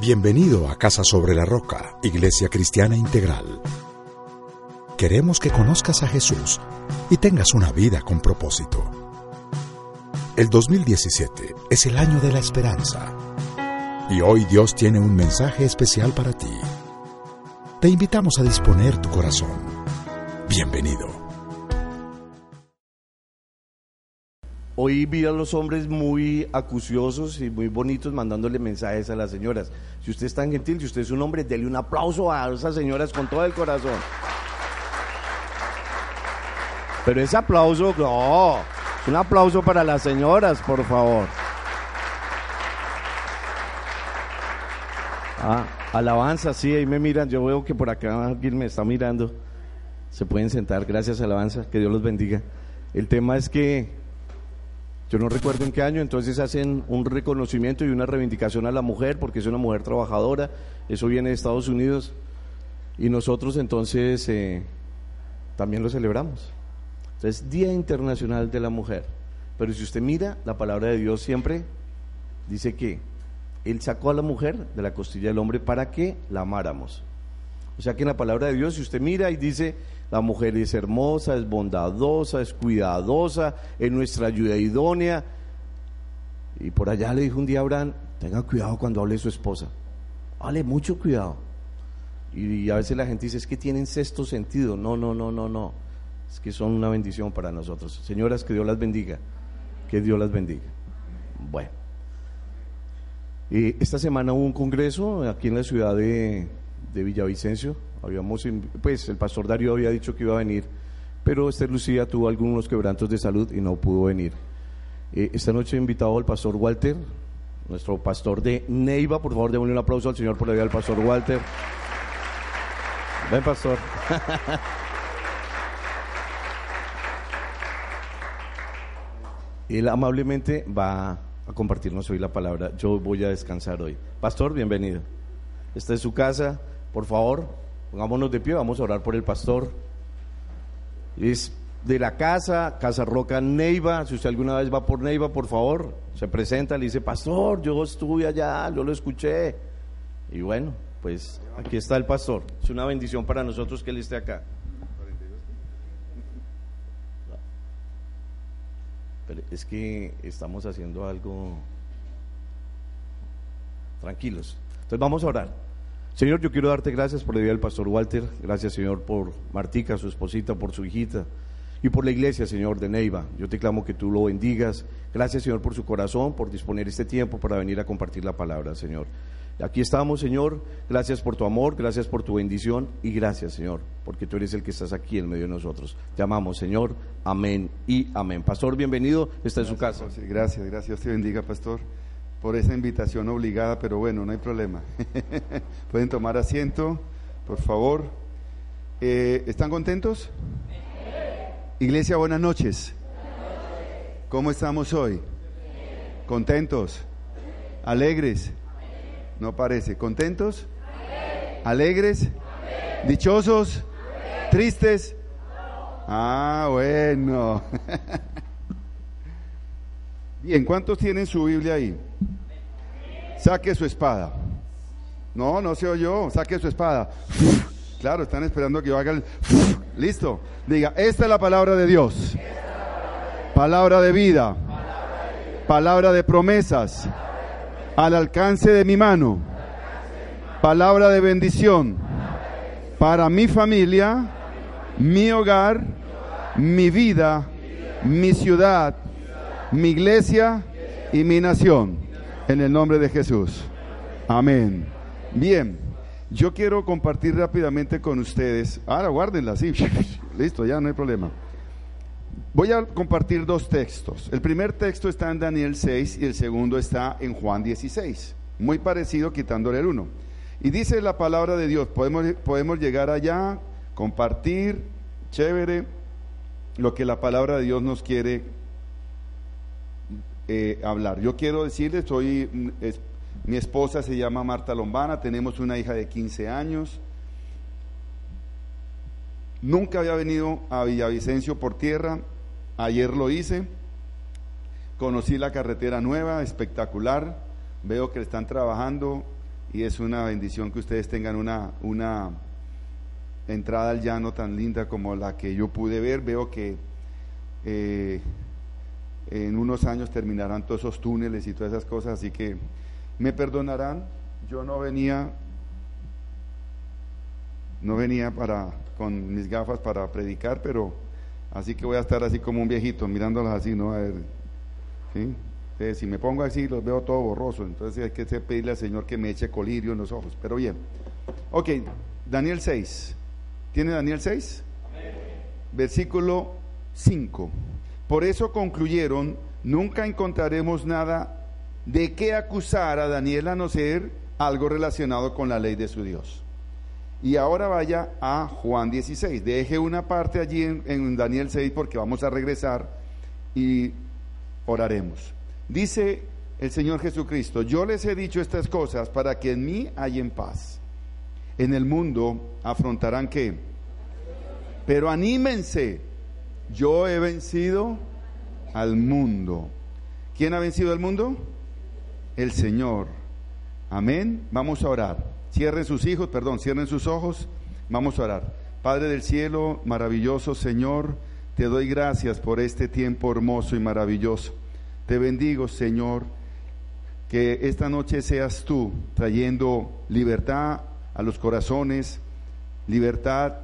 Bienvenido a Casa sobre la Roca, Iglesia Cristiana Integral. Queremos que conozcas a Jesús y tengas una vida con propósito. El 2017 es el año de la esperanza. Y hoy Dios tiene un mensaje especial para ti. Te invitamos a disponer tu corazón. Bienvenido. Hoy vi a los hombres muy acuciosos y muy bonitos mandándole mensajes a las señoras. Si usted es tan gentil, si usted es un hombre, dele un aplauso a esas señoras con todo el corazón. Pero ese aplauso, no, un aplauso para las señoras, por favor. Ah, alabanza, sí, ahí me miran. Yo veo que por acá alguien me está mirando. Se pueden sentar, gracias, alabanza, que Dios los bendiga. El tema es que yo no recuerdo en qué año, entonces hacen un reconocimiento y una reivindicación a la mujer porque es una mujer trabajadora, eso viene de Estados Unidos y nosotros entonces eh, también lo celebramos. Entonces, Día Internacional de la Mujer. Pero si usted mira, la palabra de Dios siempre dice que Él sacó a la mujer de la costilla del hombre para que la amáramos. O sea que en la palabra de Dios, si usted mira y dice, la mujer es hermosa, es bondadosa, es cuidadosa, es nuestra ayuda idónea. Y por allá le dijo un día a Abraham, tenga cuidado cuando hable su esposa. Hable mucho cuidado. Y, a veces la gente dice, es que tienen sexto sentido. No, no, no, no, no. Es que son una bendición para nosotros. Señoras, que Dios las bendiga. Que Dios las bendiga. Bueno. esta semana hubo un congreso aquí en la ciudad de, de Villavicencio Habíamos, pues el pastor Darío había dicho que iba a venir, pero Esther Lucía tuvo algunos quebrantos de salud y no pudo venir. Eh, esta noche he invitado al pastor Walter, nuestro pastor de Neiva. Por favor, démosle un aplauso al Señor por la vida del pastor Walter. Ven, pastor. Él amablemente va a compartirnos hoy la palabra. Yo voy a descansar hoy. Pastor, bienvenido. Esta es su casa. Por favor, Pongámonos de pie, vamos a orar por el pastor. Es de la casa, Casa Roca Neiva. Si usted alguna vez va por Neiva, por favor, se presenta, le dice, pastor, yo estuve allá, yo lo escuché. Y bueno, pues aquí está el pastor. Es una bendición para nosotros que él esté acá. Pero es que estamos haciendo algo tranquilos. Entonces vamos a orar. Señor, yo quiero darte gracias por la vida del pastor Walter, gracias Señor por Martica, su esposita, por su hijita y por la iglesia, Señor, de Neiva. Yo te clamo que tú lo bendigas. Gracias, Señor, por su corazón, por disponer este tiempo para venir a compartir la palabra, Señor. Aquí estamos, Señor. Gracias por tu amor, gracias por tu bendición y gracias, Señor, porque tú eres el que estás aquí en medio de nosotros. Te amamos, Señor. Amén y amén. Pastor, bienvenido. Está en su casa. Gracias, gracias. Dios te bendiga, Pastor por esa invitación obligada, pero bueno, no hay problema. Pueden tomar asiento, por favor. Eh, ¿Están contentos? Iglesia, buenas noches. ¿Cómo estamos hoy? ¿Contentos? ¿Alegres? No parece. ¿Contentos? ¿Alegres? ¿Dichosos? ¿Tristes? Ah, bueno. Bien, ¿cuántos tienen su Biblia ahí? Saque su espada. No, no se oyó. Saque su espada. Claro, están esperando que yo haga el... Listo. Diga, esta es la palabra de Dios. Palabra de vida. Palabra de promesas. Al alcance de mi mano. Palabra de bendición. Para mi familia, mi hogar, mi vida, mi ciudad mi iglesia y mi nación. En el nombre de Jesús. Amén. Bien, yo quiero compartir rápidamente con ustedes. Ahora guárdenla, sí. Listo, ya no hay problema. Voy a compartir dos textos. El primer texto está en Daniel 6 y el segundo está en Juan 16. Muy parecido, quitándole el uno. Y dice la palabra de Dios, podemos, podemos llegar allá, compartir, chévere, lo que la palabra de Dios nos quiere eh, hablar. Yo quiero decirles, soy, mm, mi esposa se llama Marta Lombana, tenemos una hija de 15 años. Nunca había venido a Villavicencio por tierra, ayer lo hice. Conocí la carretera nueva, espectacular. Veo que están trabajando y es una bendición que ustedes tengan una, una entrada al llano tan linda como la que yo pude ver. Veo que eh, en unos años terminarán todos esos túneles y todas esas cosas, así que me perdonarán. Yo no venía, no venía para con mis gafas para predicar, pero así que voy a estar así como un viejito mirándolas así, ¿no? A ver, ¿sí? si me pongo así, los veo todo borroso. Entonces hay que pedirle al Señor que me eche colirio en los ojos. Pero bien. Ok, Daniel 6. ¿Tiene Daniel 6? Versículo 5. Por eso concluyeron, nunca encontraremos nada de qué acusar a Daniel a no ser algo relacionado con la ley de su Dios. Y ahora vaya a Juan 16. Deje una parte allí en, Daniel 6 porque vamos a regresar y oraremos. Dice el Señor Jesucristo, yo les he dicho estas cosas para que en mí en paz. En el mundo afrontarán qué? Pero anímense, yo he vencido al mundo. ¿Quién ha vencido al mundo? El Señor. Amén. Vamos a orar. Cierren sus hijos, perdón, cierren sus ojos. Vamos a orar. Padre del cielo, maravilloso Señor, te doy gracias por este tiempo hermoso y maravilloso. Te bendigo, Señor, que esta noche seas tú trayendo libertad a los corazones, libertad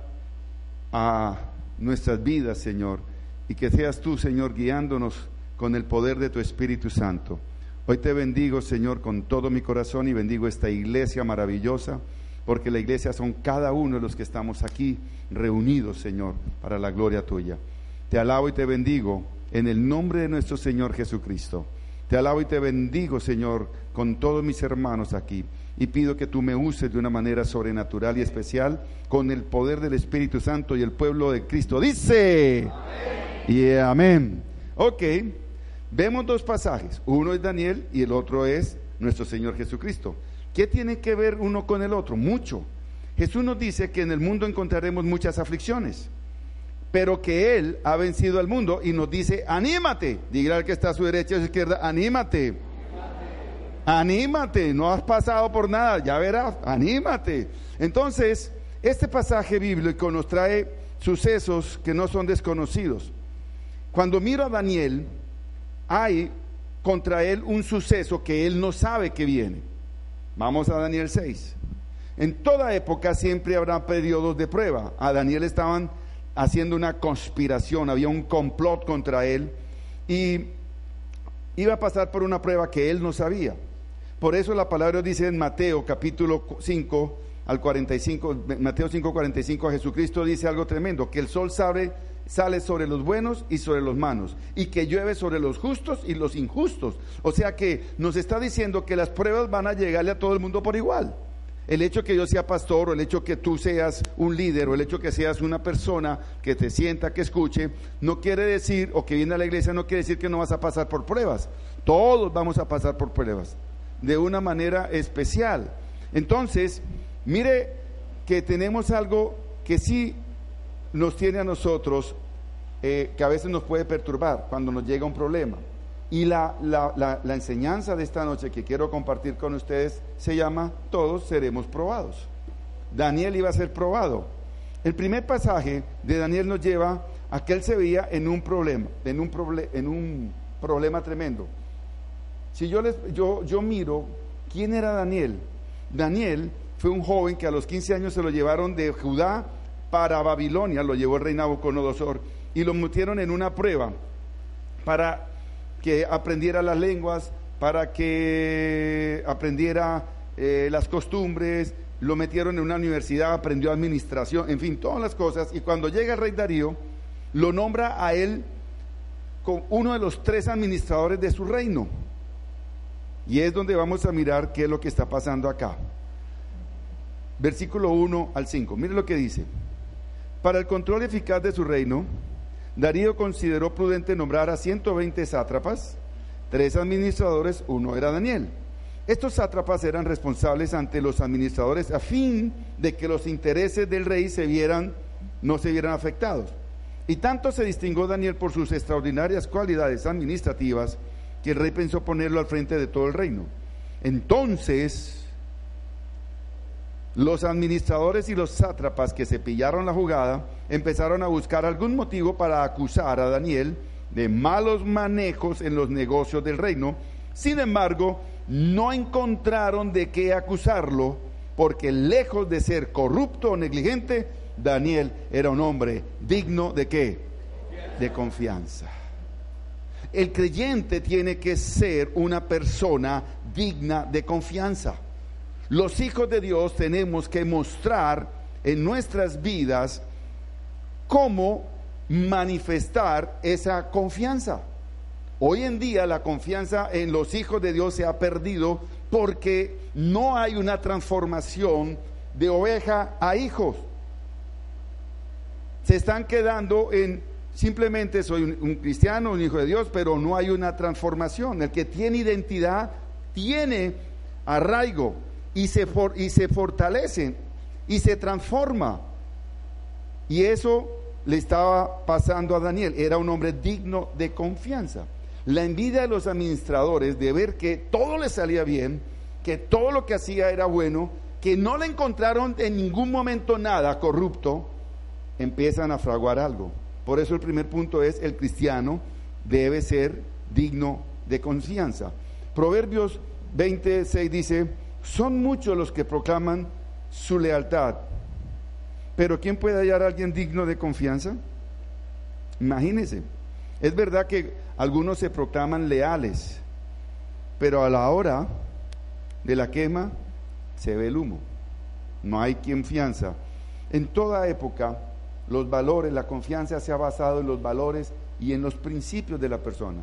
a nuestras vidas, Señor, y que seas tú, Señor, guiándonos con el poder de tu Espíritu Santo. Hoy te bendigo, Señor, con todo mi corazón y bendigo esta iglesia maravillosa, porque la iglesia son cada uno de los que estamos aquí reunidos, Señor, para la gloria tuya. Te alabo y te bendigo en el nombre de nuestro Señor Jesucristo. Te alabo y te bendigo, Señor, con todos mis hermanos aquí. Y pido que tú me uses de una manera sobrenatural y especial con el poder del Espíritu Santo y el pueblo de Cristo. Dice. Y amén. Ok, vemos dos pasajes. Uno es Daniel y el otro es nuestro Señor Jesucristo. ¿Qué tiene que ver uno con el otro? Mucho. Jesús nos dice que en el mundo encontraremos muchas aflicciones pero que Él ha vencido al mundo y nos dice, anímate, diga al que está a su derecha y a su izquierda, anímate. Anímate, no has pasado por nada, ya verás, anímate. Entonces, este pasaje bíblico nos trae sucesos que no son desconocidos. Cuando miro a Daniel, hay contra él un suceso que él no sabe que viene. Vamos a Daniel 6. En toda época siempre habrá periodos de prueba. A Daniel estaban haciendo una conspiración, había un complot contra él y iba a pasar por una prueba que él no sabía. Por eso la palabra dice en Mateo capítulo 5 al 45, Mateo 5, 45 a Jesucristo dice algo tremendo, que el sol sale, sale sobre los buenos y sobre los malos, y que llueve sobre los justos y los injustos. O sea que nos está diciendo que las pruebas van a llegarle a todo el mundo por igual. El hecho que yo sea pastor o el hecho que tú seas un líder o el hecho que seas una persona que te sienta, que escuche, no quiere decir, o que viene a la iglesia, no quiere decir que no vas a pasar por pruebas. Todos vamos a pasar por pruebas, de una manera especial. Entonces, mire que tenemos algo que sí nos tiene a nosotros, eh, que a veces nos puede perturbar cuando nos llega un problema. Y la, la, la, enseñanza de esta noche que quiero compartir con ustedes se llama Todos seremos probados. Daniel iba a ser probado. El primer pasaje de Daniel nos lleva a que él se veía en un problema, en un, en un problema tremendo. Si yo, les, yo, yo miro quién era Daniel, Daniel fue un joven que a los 15 años se lo llevaron de Judá para Babilonia, lo llevó el rey Nabucodonosor y lo metieron en una prueba para que aprendiera las lenguas, para que aprendiera eh, las costumbres, lo metieron en una universidad, aprendió administración, en fin, todas las cosas. Y cuando llega el rey Darío, lo nombra a él con uno de los tres administradores de su reino. Y es donde vamos a mirar qué es lo que está pasando acá. Versículo 1 al 5. Mire lo que dice. Para el control eficaz de su reino, Darío consideró prudente nombrar a 120 sátrapas, tres administradores, uno era Daniel. Estos sátrapas eran responsables ante los administradores a fin de que los intereses del rey se vieran, no se vieran afectados. Y tanto se distinguió Daniel por sus extraordinarias cualidades administrativas que el rey pensó ponerlo al frente de todo el reino. Entonces Los administradores y los sátrapas que se pillaron la jugada empezaron a buscar algún motivo para acusar a Daniel de malos manejos en los negocios del reino. Sin embargo, no encontraron de qué acusarlo porque lejos de ser corrupto o negligente, Daniel era un hombre digno de qué? De confianza. El creyente tiene que ser una persona digna de confianza. Los hijos de Dios tenemos que mostrar en nuestras vidas cómo manifestar esa confianza. Hoy en día la confianza en los hijos de Dios se ha perdido porque no hay una transformación de oveja a hijos. Se están quedando en simplemente soy un, cristiano, un hijo de Dios, pero no hay una transformación. El que tiene identidad tiene arraigo y se, y se fortalece y se transforma. Y eso le estaba pasando a Daniel. Era un hombre digno de confianza. La envidia de los administradores de ver que todo le salía bien, que todo lo que hacía era bueno, que no le encontraron en ningún momento nada corrupto, empiezan a fraguar algo. Por eso el primer punto es el cristiano debe ser digno de confianza. Proverbios 26 dice, son muchos los que proclaman su lealtad, pero ¿quién puede hallar a alguien digno de confianza? Imagínense, es verdad que algunos se proclaman leales, pero a la hora de la quema se ve el humo, no hay confianza. En toda época, los valores, la confianza se ha basado en los valores y en los principios de la persona.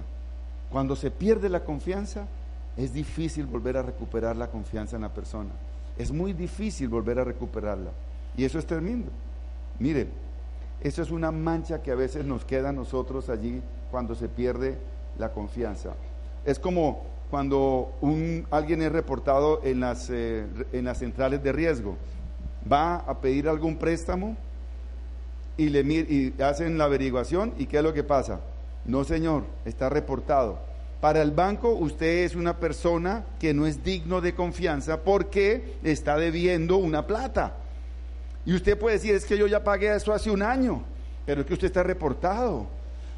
Cuando se pierde la confianza, es difícil volver a recuperar la confianza en la persona. Es muy difícil volver a recuperarla. Y eso es tremendo. Mire, eso es una mancha que a veces nos queda a nosotros allí cuando se pierde la confianza. Es como cuando un, alguien es reportado en las, eh, en las centrales de riesgo. Va a pedir algún préstamo y, le, hacen la averiguación y ¿qué es lo que pasa? No, señor, está reportado. Para el banco usted es una persona que no es digno de confianza porque está debiendo una plata. Y usted puede decir, es que yo ya pagué eso hace un año, pero es que usted está reportado.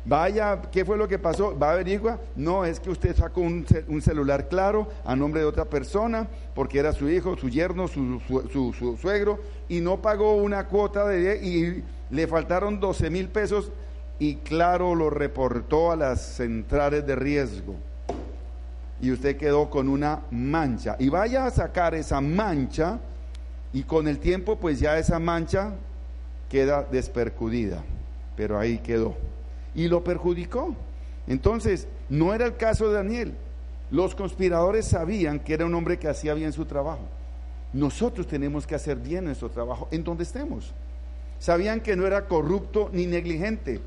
Vaya, ¿qué fue lo que pasó? ¿Va a averiguar? No, es que usted sacó un, celular claro a nombre de otra persona, porque era su hijo, su yerno, su, su, suegro, y no pagó una cuota de... y le faltaron 12 mil pesos y claro lo reportó a las centrales de riesgo. Y usted quedó con una mancha. Y vaya a sacar esa mancha y con el tiempo pues ya esa mancha queda despercudida. Pero ahí quedó. Y lo perjudicó. Entonces, no era el caso de Daniel. Los conspiradores sabían que era un hombre que hacía bien su trabajo. Nosotros tenemos que hacer bien nuestro trabajo en donde estemos. Sabían que no era corrupto ni negligente.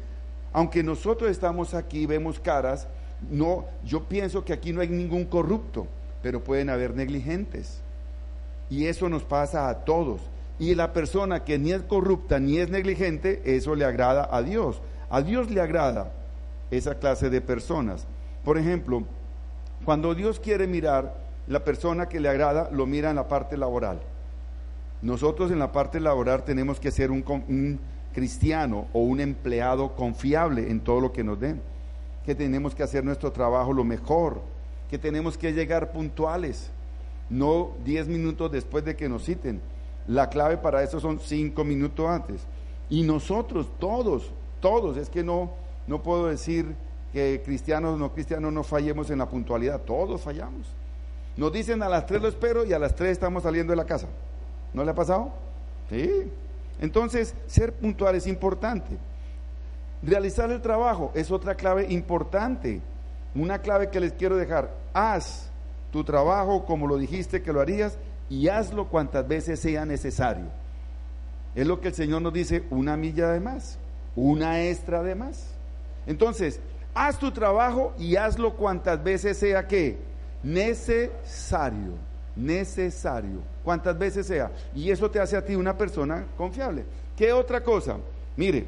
Aunque nosotros estamos aquí, vemos caras, no, yo pienso que aquí no hay ningún corrupto, pero pueden haber negligentes. Y eso nos pasa a todos. Y la persona que ni es corrupta ni es negligente, eso le agrada a Dios. A Dios le agrada esa clase de personas. Por ejemplo, cuando Dios quiere mirar, la persona que le agrada lo mira en la parte laboral. Nosotros en la parte laboral tenemos que ser un, cristiano o un empleado confiable en todo lo que nos den, que tenemos que hacer nuestro trabajo lo mejor, que tenemos que llegar puntuales, no diez minutos después de que nos citen. La clave para eso son cinco minutos antes. Y nosotros, todos, todos, es que no, no puedo decir que cristianos o no cristianos no fallemos en la puntualidad, todos fallamos. Nos dicen a las tres lo espero y a las tres estamos saliendo de la casa. ¿No le ha pasado? Sí. Entonces, ser puntual es importante. Realizar el trabajo es otra clave importante. Una clave que les quiero dejar. Haz tu trabajo como lo dijiste que lo harías y hazlo cuantas veces sea necesario. Es lo que el Señor nos dice, una milla de más, una extra de más. Entonces, haz tu trabajo y hazlo cuantas veces sea que necesario necesario, cuantas veces sea. Y eso te hace a ti una persona confiable. ¿Qué otra cosa? Mire,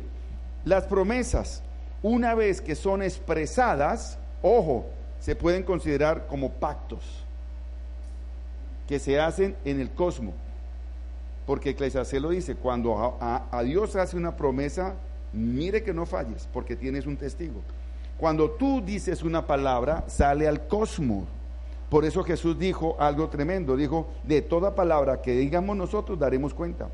las promesas, una vez que son expresadas, ojo, se pueden considerar como pactos que se hacen en el cosmos. Porque Eclesiastés lo dice, cuando a, a Dios hace una promesa, mire que no falles, porque tienes un testigo. Cuando tú dices una palabra, sale al cosmos. Por eso Jesús dijo algo tremendo, dijo, de toda palabra que digamos nosotros daremos cuenta.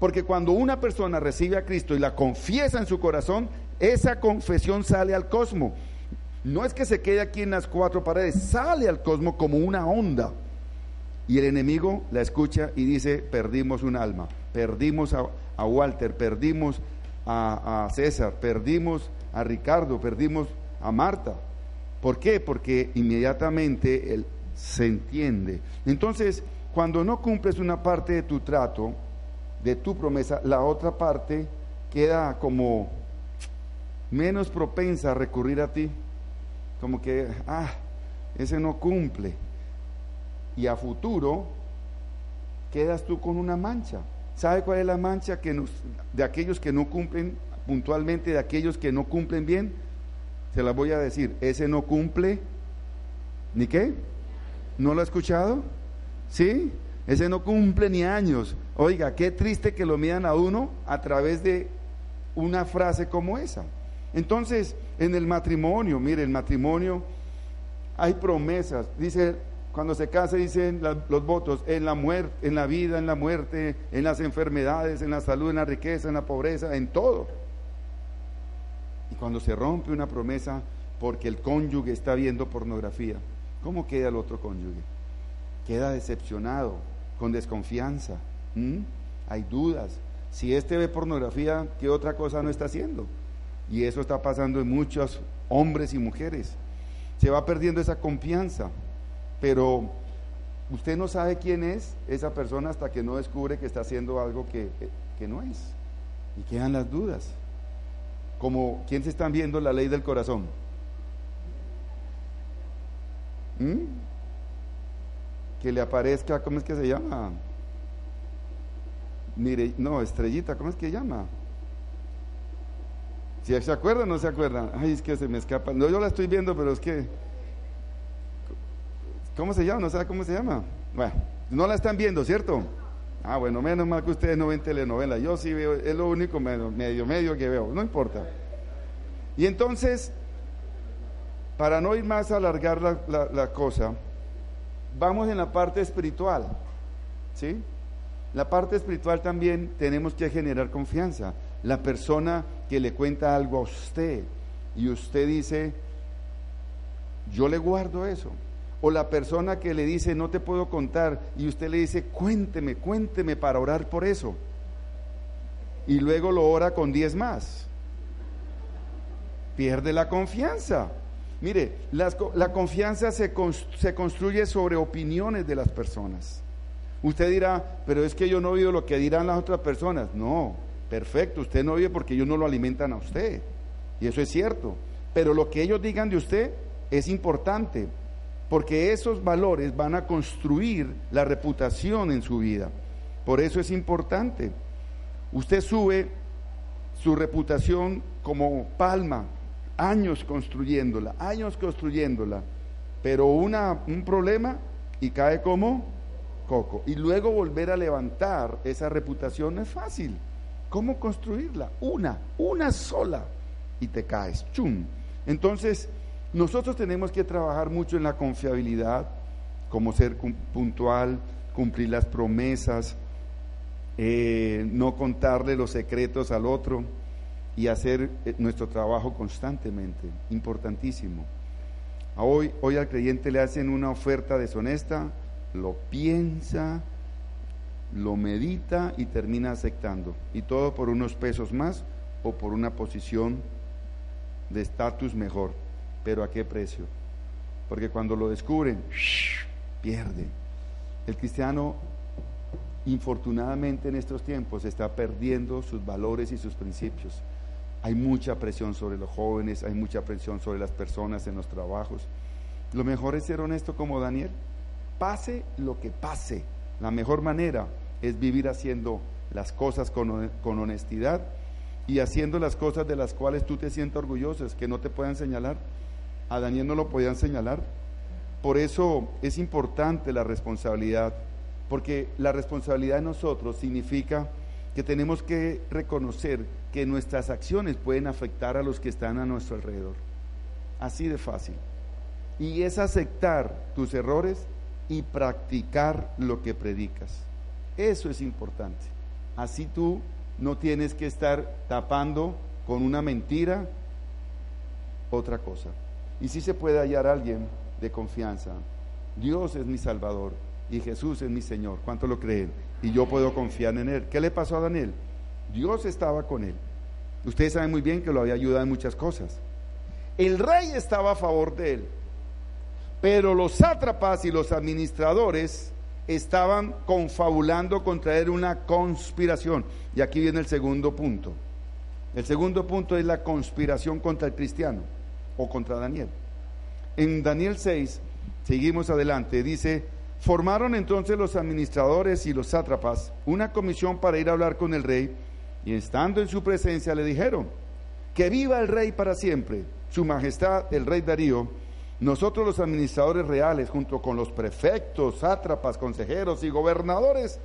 Porque cuando una persona recibe a Cristo y la confiesa en su corazón, esa confesión sale al cosmos. No es que se quede aquí en las cuatro paredes, sale al cosmos como una onda. Y el enemigo la escucha y dice, perdimos un alma, perdimos a, Walter, perdimos a, a César, perdimos a Ricardo, perdimos a Marta. ¿Por qué? Porque inmediatamente él se entiende. Entonces, cuando no cumples una parte de tu trato, de tu promesa, la otra parte queda como menos propensa a recurrir a ti. Como que, ah, ese no cumple. Y a futuro quedas tú con una mancha. ¿Sabe cuál es la mancha que nos, de aquellos que no cumplen puntualmente, de aquellos que no cumplen bien? Se las voy a decir, ese no cumple, ¿ni qué? ¿No lo ha escuchado? ¿Sí? Ese no cumple ni años. Oiga, qué triste que lo midan a uno a través de una frase como esa. Entonces, en el matrimonio, mire, el matrimonio hay promesas. Dice, cuando se casa dicen los votos, en la muerte, en la vida, en la muerte, en las enfermedades, en la salud, en la riqueza, en la pobreza, en todo. Cuando se rompe una promesa porque el cónyuge está viendo pornografía, ¿cómo queda el otro cónyuge? Queda decepcionado, con desconfianza. Hay dudas. Si este ve pornografía, ¿qué otra cosa no está haciendo? Y eso está pasando en muchos hombres y mujeres. Se va perdiendo esa confianza, pero usted no sabe quién es esa persona hasta que no descubre que está haciendo algo que, que no es. Y quedan las dudas como ¿quién se están viendo la ley del corazón? ¿Mm? Que le aparezca, ¿cómo es que se llama? Mire, no, estrellita, ¿cómo es que se llama? Si se acuerdan o no se acuerdan. Ay, es que se me escapa. No, yo la estoy viendo, pero es que. ¿Cómo se llama? No sé cómo se llama. Bueno, no la están viendo, ¿cierto? Ah, bueno, menos mal que ustedes no ven telenovela. Yo sí veo, es lo único medio, medio, que veo, no importa. Y entonces, para no ir más a alargar la, la cosa, vamos en la parte espiritual. ¿Sí? La parte espiritual también tenemos que generar confianza. La persona que le cuenta algo a usted y usted dice, yo le guardo eso o la persona que le dice, no te puedo contar, y usted le dice, cuénteme, cuénteme para orar por eso. Y luego lo ora con diez más. Pierde la confianza. Mire, la, confianza se, se construye sobre opiniones de las personas. Usted dirá, pero es que yo no oído lo que dirán las otras personas. No, perfecto, usted no oye porque ellos no lo alimentan a usted. Y eso es cierto. Pero lo que ellos digan de usted es importante porque esos valores van a construir la reputación en su vida. Por eso es importante. Usted sube su reputación como palma, años construyéndola, años construyéndola, pero una, un problema y cae como coco. Y luego volver a levantar esa reputación es fácil. ¿Cómo construirla? Una, una sola y te caes. ¡Chum! Entonces, nosotros tenemos que trabajar mucho en la confiabilidad, como ser puntual, cumplir las promesas, eh, no contarle los secretos al otro y hacer eh, nuestro trabajo constantemente, importantísimo. Hoy, hoy al creyente le hacen una oferta deshonesta, lo piensa, lo medita y termina aceptando. Y todo por unos pesos más o por una posición de estatus mejor pero ¿a qué precio? Porque cuando lo descubren, pierde. El cristiano, infortunadamente en estos tiempos, está perdiendo sus valores y sus principios. Hay mucha presión sobre los jóvenes, hay mucha presión sobre las personas en los trabajos. Lo mejor es ser honesto como Daniel. Pase lo que pase, la mejor manera es vivir haciendo las cosas con, con honestidad y haciendo las cosas de las cuales tú te sientas orgulloso, que no te puedan señalar a Daniel no lo podían señalar. Por eso es importante la responsabilidad. Porque la responsabilidad de nosotros significa que tenemos que reconocer que nuestras acciones pueden afectar a los que están a nuestro alrededor. Así de fácil. Y es aceptar tus errores y practicar lo que predicas. Eso es importante. Así tú no tienes que estar tapando con una mentira otra cosa. Y si se puede hallar alguien de confianza. Dios es mi Salvador y Jesús es mi Señor. ¿Cuánto lo creen? Y yo puedo confiar en Él. ¿Qué le pasó a Daniel? Dios estaba con él. Ustedes saben muy bien que lo había ayudado en muchas cosas. El rey estaba a favor de él, pero los sátrapas y los administradores estaban confabulando contra él una conspiración. Y aquí viene el segundo punto. El segundo punto es la conspiración contra el cristiano o contra Daniel. En Daniel 6, seguimos adelante, dice, formaron entonces los administradores y los sátrapas una comisión para ir a hablar con el rey y estando en su presencia le dijeron, que viva el rey para siempre, su majestad el rey Darío, nosotros los administradores reales, junto con los prefectos, sátrapas, consejeros y gobernadores,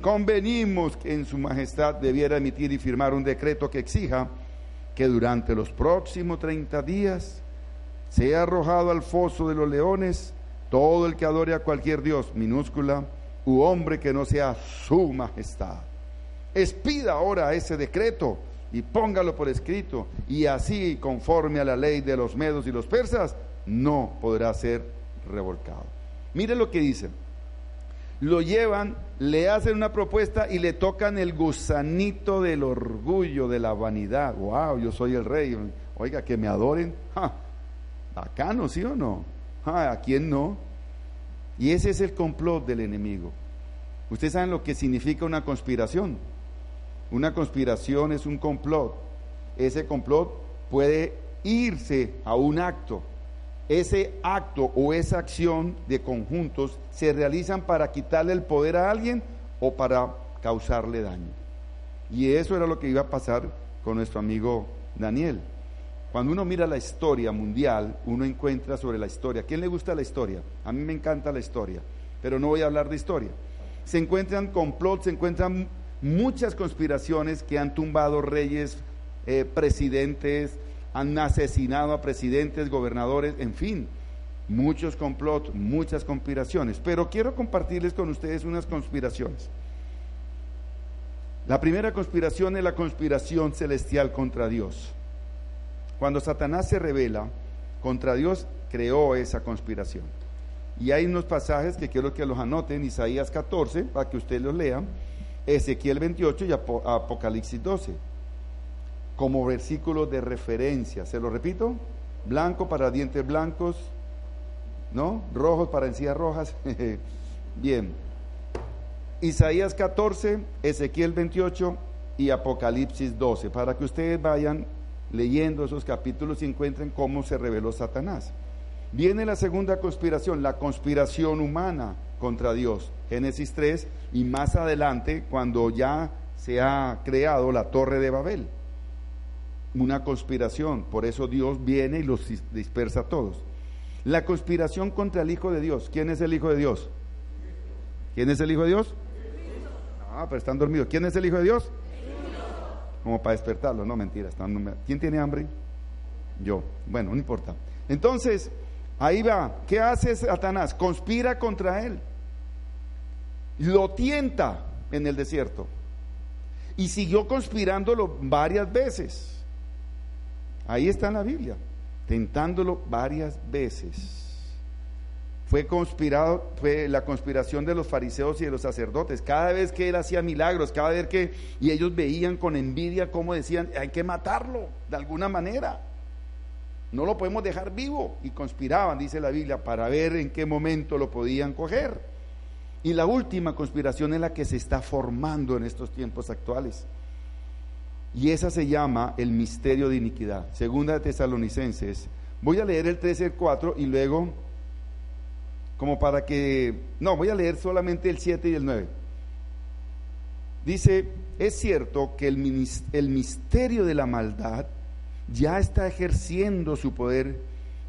convenimos que en su majestad debiera emitir y firmar un decreto que exija que durante los próximos 30 días sea arrojado al foso de los leones todo el que adore a cualquier dios minúscula u hombre que no sea su majestad. Expida ahora ese decreto y póngalo por escrito y así conforme a la ley de los medos y los persas no podrá ser revolcado. Mire lo que dice. Lo llevan, le hacen una propuesta y le tocan el gusanito del orgullo, de la vanidad. Wow, yo soy el rey. Oiga, que me adoren. Acá no, ¿sí o no? ¿A quién no? Y ese es el complot del enemigo. Ustedes saben lo que significa una conspiración. Una conspiración es un complot. Ese complot puede irse a un acto. Ese acto o esa acción de conjuntos se realizan para quitarle el poder a alguien o para causarle daño. Y eso era lo que iba a pasar con nuestro amigo Daniel. Cuando uno mira la historia mundial, uno encuentra sobre la historia. ¿A quién le gusta la historia? A mí me encanta la historia, pero no voy a hablar de historia. Se encuentran complots, se encuentran muchas conspiraciones que han tumbado reyes, eh, presidentes, han asesinado a presidentes, gobernadores, en fin, muchos complots, muchas conspiraciones. Pero quiero compartirles con ustedes unas conspiraciones. La primera conspiración es la conspiración celestial contra Dios. Cuando Satanás se revela contra Dios, creó esa conspiración. Y hay unos pasajes que quiero que los anoten, Isaías 14, para que ustedes los lean, Ezequiel 28 y Apocalipsis 12, como versículos de referencia. Se lo repito, blanco para dientes blancos, ¿no? Rojos para encías rojas. Bien. Isaías 14, Ezequiel 28 y Apocalipsis 12, para que ustedes vayan leyendo esos capítulos y encuentren cómo se reveló Satanás. Viene la segunda conspiración, la conspiración humana contra Dios. Génesis 3 y más adelante cuando ya se ha creado la torre de Babel. Una conspiración, por eso Dios viene y los dispersa a todos. La conspiración contra el Hijo de Dios. ¿Quién es el Hijo de Dios? ¿Quién es el Hijo de Dios? Ah, pero están dormidos. ¿Quién es el Hijo de Dios? Como para despertarlo, no mentira. ¿Quién tiene hambre? Yo. Bueno, no importa. Entonces, ahí va. ¿Qué hace Satanás? Conspira contra él lo tienta en el desierto. Y siguió conspirándolo varias veces. Ahí está en la Biblia, tentándolo varias veces. Fue conspirado, fue la conspiración de los fariseos y de los sacerdotes. Cada vez que él hacía milagros, cada vez que y ellos veían con envidia cómo decían, hay que matarlo de alguna manera. No lo podemos dejar vivo y conspiraban, dice la Biblia, para ver en qué momento lo podían coger. Y la última conspiración es la que se está formando en estos tiempos actuales. Y esa se llama el misterio de iniquidad. Segunda de Tesalonicenses. Voy a leer el 13 y el 4 y luego, como para que... No, voy a leer solamente el 7 y el 9. Dice, es cierto que el, el misterio de la maldad ya está ejerciendo su poder,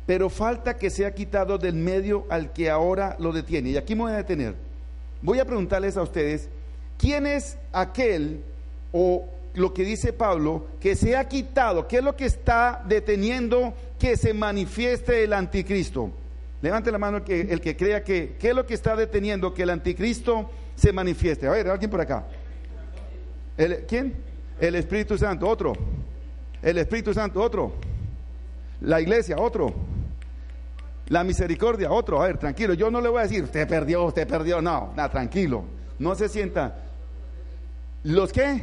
pero falta que sea quitado del medio al que ahora lo detiene. Y aquí me voy a detener voy a preguntarles a ustedes, ¿quién es aquel o lo que dice Pablo, que se ha quitado, qué es lo que está deteniendo que se manifieste el anticristo? Levante la mano el que, el que crea que, ¿qué es lo que está deteniendo que el anticristo se manifieste? A ver, alguien por acá. ¿El, ¿Quién? El Espíritu Santo, otro. El Espíritu Santo, otro. La iglesia, otro. La misericordia, otro. A ver, tranquilo, yo no le voy a decir, usted perdió, usted perdió. No, nada, tranquilo. No se sienta. ¿Los qué?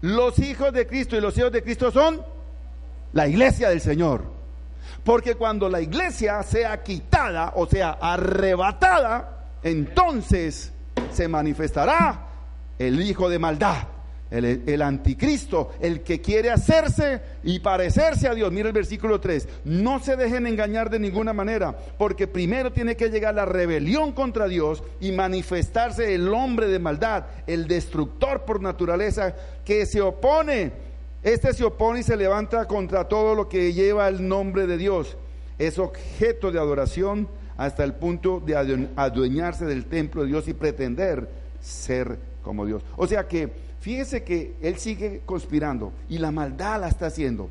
Los hijos de Cristo y los hijos de Cristo son la iglesia del Señor. Porque cuando la iglesia sea quitada, o sea, arrebatada, entonces se manifestará el hijo de maldad el, anticristo, el que quiere hacerse y parecerse a Dios. Mira el versículo 3. No se dejen engañar de ninguna manera, porque primero tiene que llegar la rebelión contra Dios y manifestarse el hombre de maldad, el destructor por naturaleza, que se opone. Este se opone y se levanta contra todo lo que lleva el nombre de Dios. Es objeto de adoración hasta el punto de adueñarse del templo de Dios y pretender ser como Dios. O sea que Fíjese que él sigue conspirando y la maldad la está haciendo.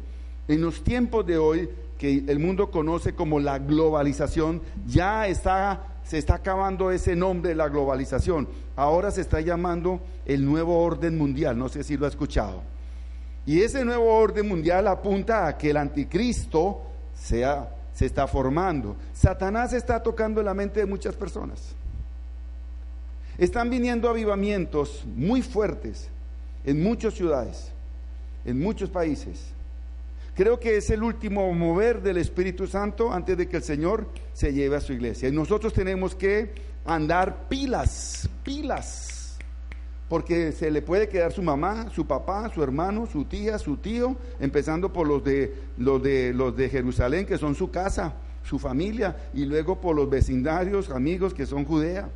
En los tiempos de hoy, que el mundo conoce como la globalización, ya está, se está acabando ese nombre, la globalización. Ahora se está llamando el nuevo orden mundial, no sé si lo ha escuchado. Y ese nuevo orden mundial apunta a que el anticristo sea, se está formando. Satanás está tocando la mente de muchas personas. Están viniendo avivamientos muy fuertes en muchas ciudades, en muchos países. Creo que es el último mover del Espíritu Santo antes de que el Señor se lleve a su iglesia. Y nosotros tenemos que andar pilas, pilas, porque se le puede quedar su mamá, su papá, su hermano, su tía, su tío, empezando por los de los de los de Jerusalén que son su casa, su familia, y luego por los vecindarios, amigos que son Judea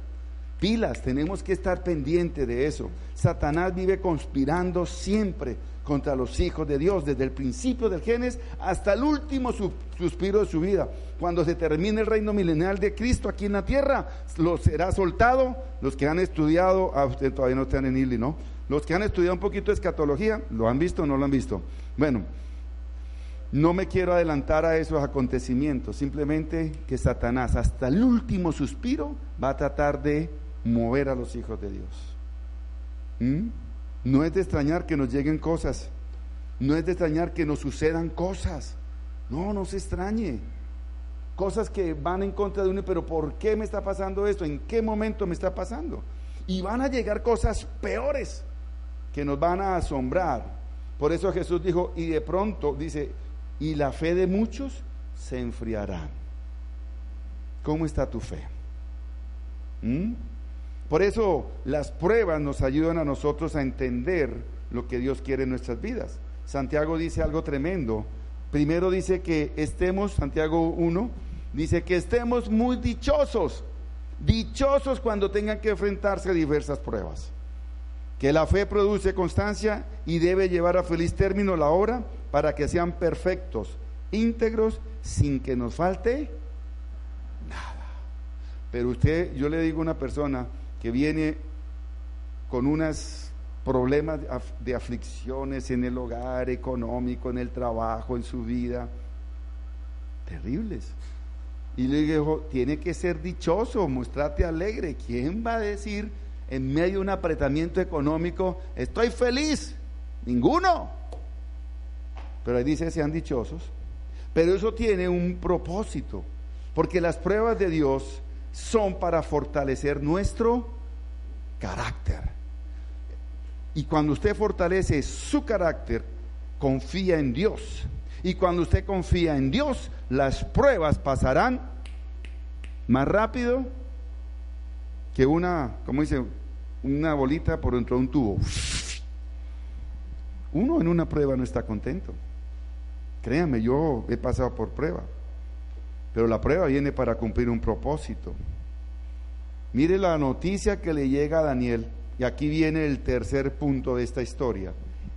pilas, tenemos que estar pendientes de eso. Satanás vive conspirando siempre contra los hijos de Dios, desde el principio del genes hasta el último suspiro de su vida. Cuando se termine el reino milenial de Cristo aquí en la tierra, lo será soltado. Los que han estudiado, ah, usted todavía no están en Ili, ¿no? Los que han estudiado un poquito de escatología, ¿lo han visto o no lo han visto? Bueno, no me quiero adelantar a esos acontecimientos, simplemente que Satanás hasta el último suspiro va a tratar de mover a los hijos de Dios. ¿Mm? No es de extrañar que nos lleguen cosas, no es de extrañar que nos sucedan cosas, no, no se extrañe. Cosas que van en contra de uno, pero ¿por qué me está pasando esto? ¿En qué momento me está pasando? Y van a llegar cosas peores que nos van a asombrar. Por eso Jesús dijo, y de pronto dice, y la fe de muchos se enfriará. ¿Cómo está tu fe? ¿Mm? Por eso las pruebas nos ayudan a nosotros a entender lo que Dios quiere en nuestras vidas. Santiago dice algo tremendo. Primero dice que estemos, Santiago 1, dice que estemos muy dichosos, dichosos cuando tengan que enfrentarse a diversas pruebas. Que la fe produce constancia y debe llevar a feliz término la obra para que sean perfectos, íntegros, sin que nos falte nada. Pero usted, yo le digo a una persona, que viene con unos problemas de aflicciones en el hogar, económico, en el trabajo, en su vida, terribles. Y le digo, tiene que ser dichoso, mostrate alegre. ¿Quién va a decir en medio de un apretamiento económico, estoy feliz? Ninguno. Pero ahí dice, sean dichosos. Pero eso tiene un propósito, porque las pruebas de Dios son para fortalecer nuestro carácter. Y cuando usted fortalece su carácter, confía en Dios. Y cuando usted confía en Dios, las pruebas pasarán más rápido que una, como dice, una bolita por dentro de un tubo. Uno en una prueba no está contento. Créame, yo he pasado por prueba. Pero la prueba viene para cumplir un propósito. Mire la noticia que le llega a Daniel, y aquí viene el tercer punto de esta historia,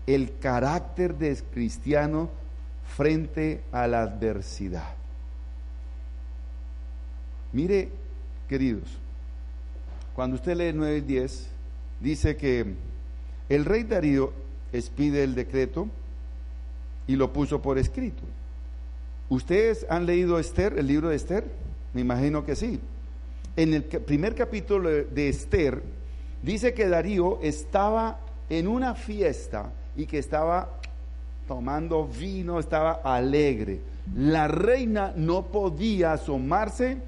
el carácter de cristiano frente a la adversidad. Mire, queridos, cuando usted lee 9 y 10, dice que el rey Darío expide el decreto y lo puso por escrito. ¿Ustedes han leído Esther, el libro de Esther? Me imagino que sí. En el primer capítulo de Esther dice que Darío estaba en una fiesta y que estaba tomando vino, estaba alegre. La reina no podía asomarse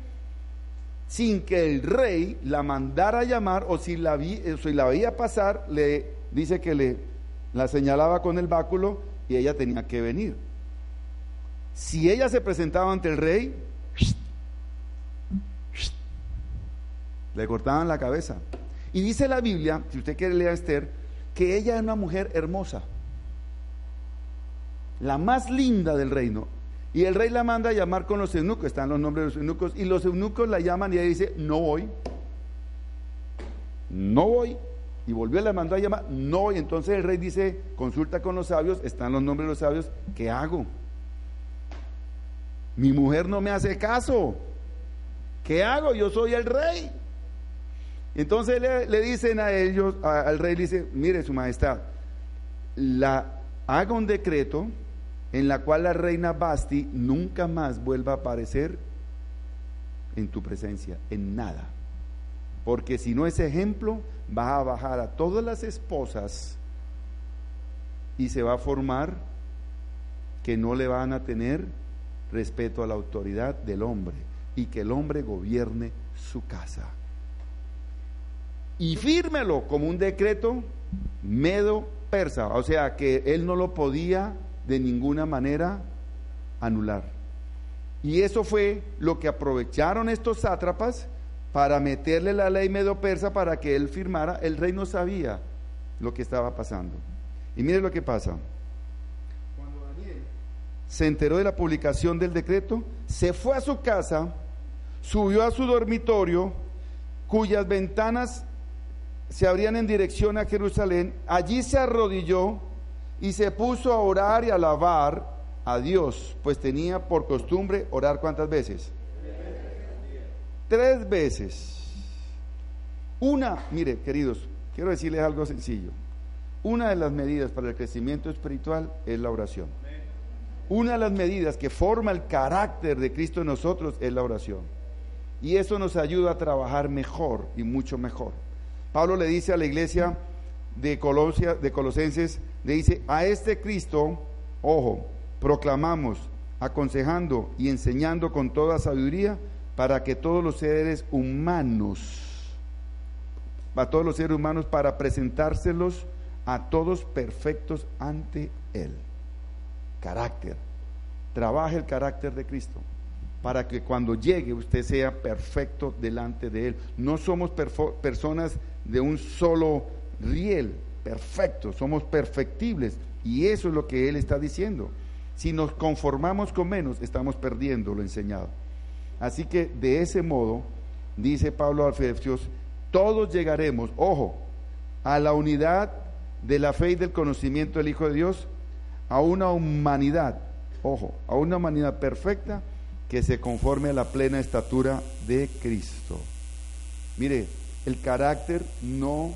sin que el rey la mandara llamar o si la, si la veía pasar, le dice que le la señalaba con el báculo y ella tenía que venir. Si ella se presentaba ante el rey, le cortaban la cabeza. Y dice la Biblia, si usted quiere leer a Esther, que ella es una mujer hermosa, la más linda del reino. Y el rey la manda a llamar con los eunucos, están los nombres de los eunucos, y los eunucos la llaman y ella dice, no voy, no voy. Y volvió, la mandó a llamar, no voy. Entonces el rey dice, consulta con los sabios, están los nombres de los sabios, ¿qué hago? Mi mujer no me hace caso. ¿Qué hago? Yo soy el rey. Entonces le, dicen a ellos, al rey dice, mire su majestad, la, haga un decreto en la cual la reina Basti nunca más vuelva a aparecer en tu presencia, en nada. Porque si no es ejemplo, va a bajar a todas las esposas y se va a formar que no le van a tener respeto a la autoridad del hombre y que el hombre gobierne su casa. Y fírmelo como un decreto medo persa, o sea que él no lo podía de ninguna manera anular. Y eso fue lo que aprovecharon estos sátrapas para meterle la ley medo persa para que él firmara. El rey no sabía lo que estaba pasando. Y mire lo que pasa se enteró de la publicación del decreto, se fue a su casa, subió a su dormitorio, cuyas ventanas se abrían en dirección a Jerusalén, allí se arrodilló y se puso a orar y a alabar a Dios, pues tenía por costumbre orar cuántas veces? Tres veces. Una, mire, queridos, quiero decirles algo sencillo. Una de las medidas para el crecimiento espiritual es la oración. Una de las medidas que forma el carácter de Cristo en nosotros es la oración. Y eso nos ayuda a trabajar mejor y mucho mejor. Pablo le dice a la iglesia de, Colosia, de Colosenses, le dice, a este Cristo, ojo, proclamamos, aconsejando y enseñando con toda sabiduría para que todos los seres humanos, a todos los seres humanos, para presentárselos a todos perfectos ante Él carácter. Trabaje el carácter de Cristo para que cuando llegue usted sea perfecto delante de Él. No somos personas de un solo riel, perfectos, somos perfectibles. Y eso es lo que Él está diciendo. Si nos conformamos con menos, estamos perdiendo lo enseñado. Así que de ese modo, dice Pablo Alfefios, todos llegaremos, ojo, a la unidad de la fe y del conocimiento del Hijo de Dios a una humanidad, ojo, a una humanidad perfecta que se conforme a la plena estatura de Cristo. Mire, el carácter no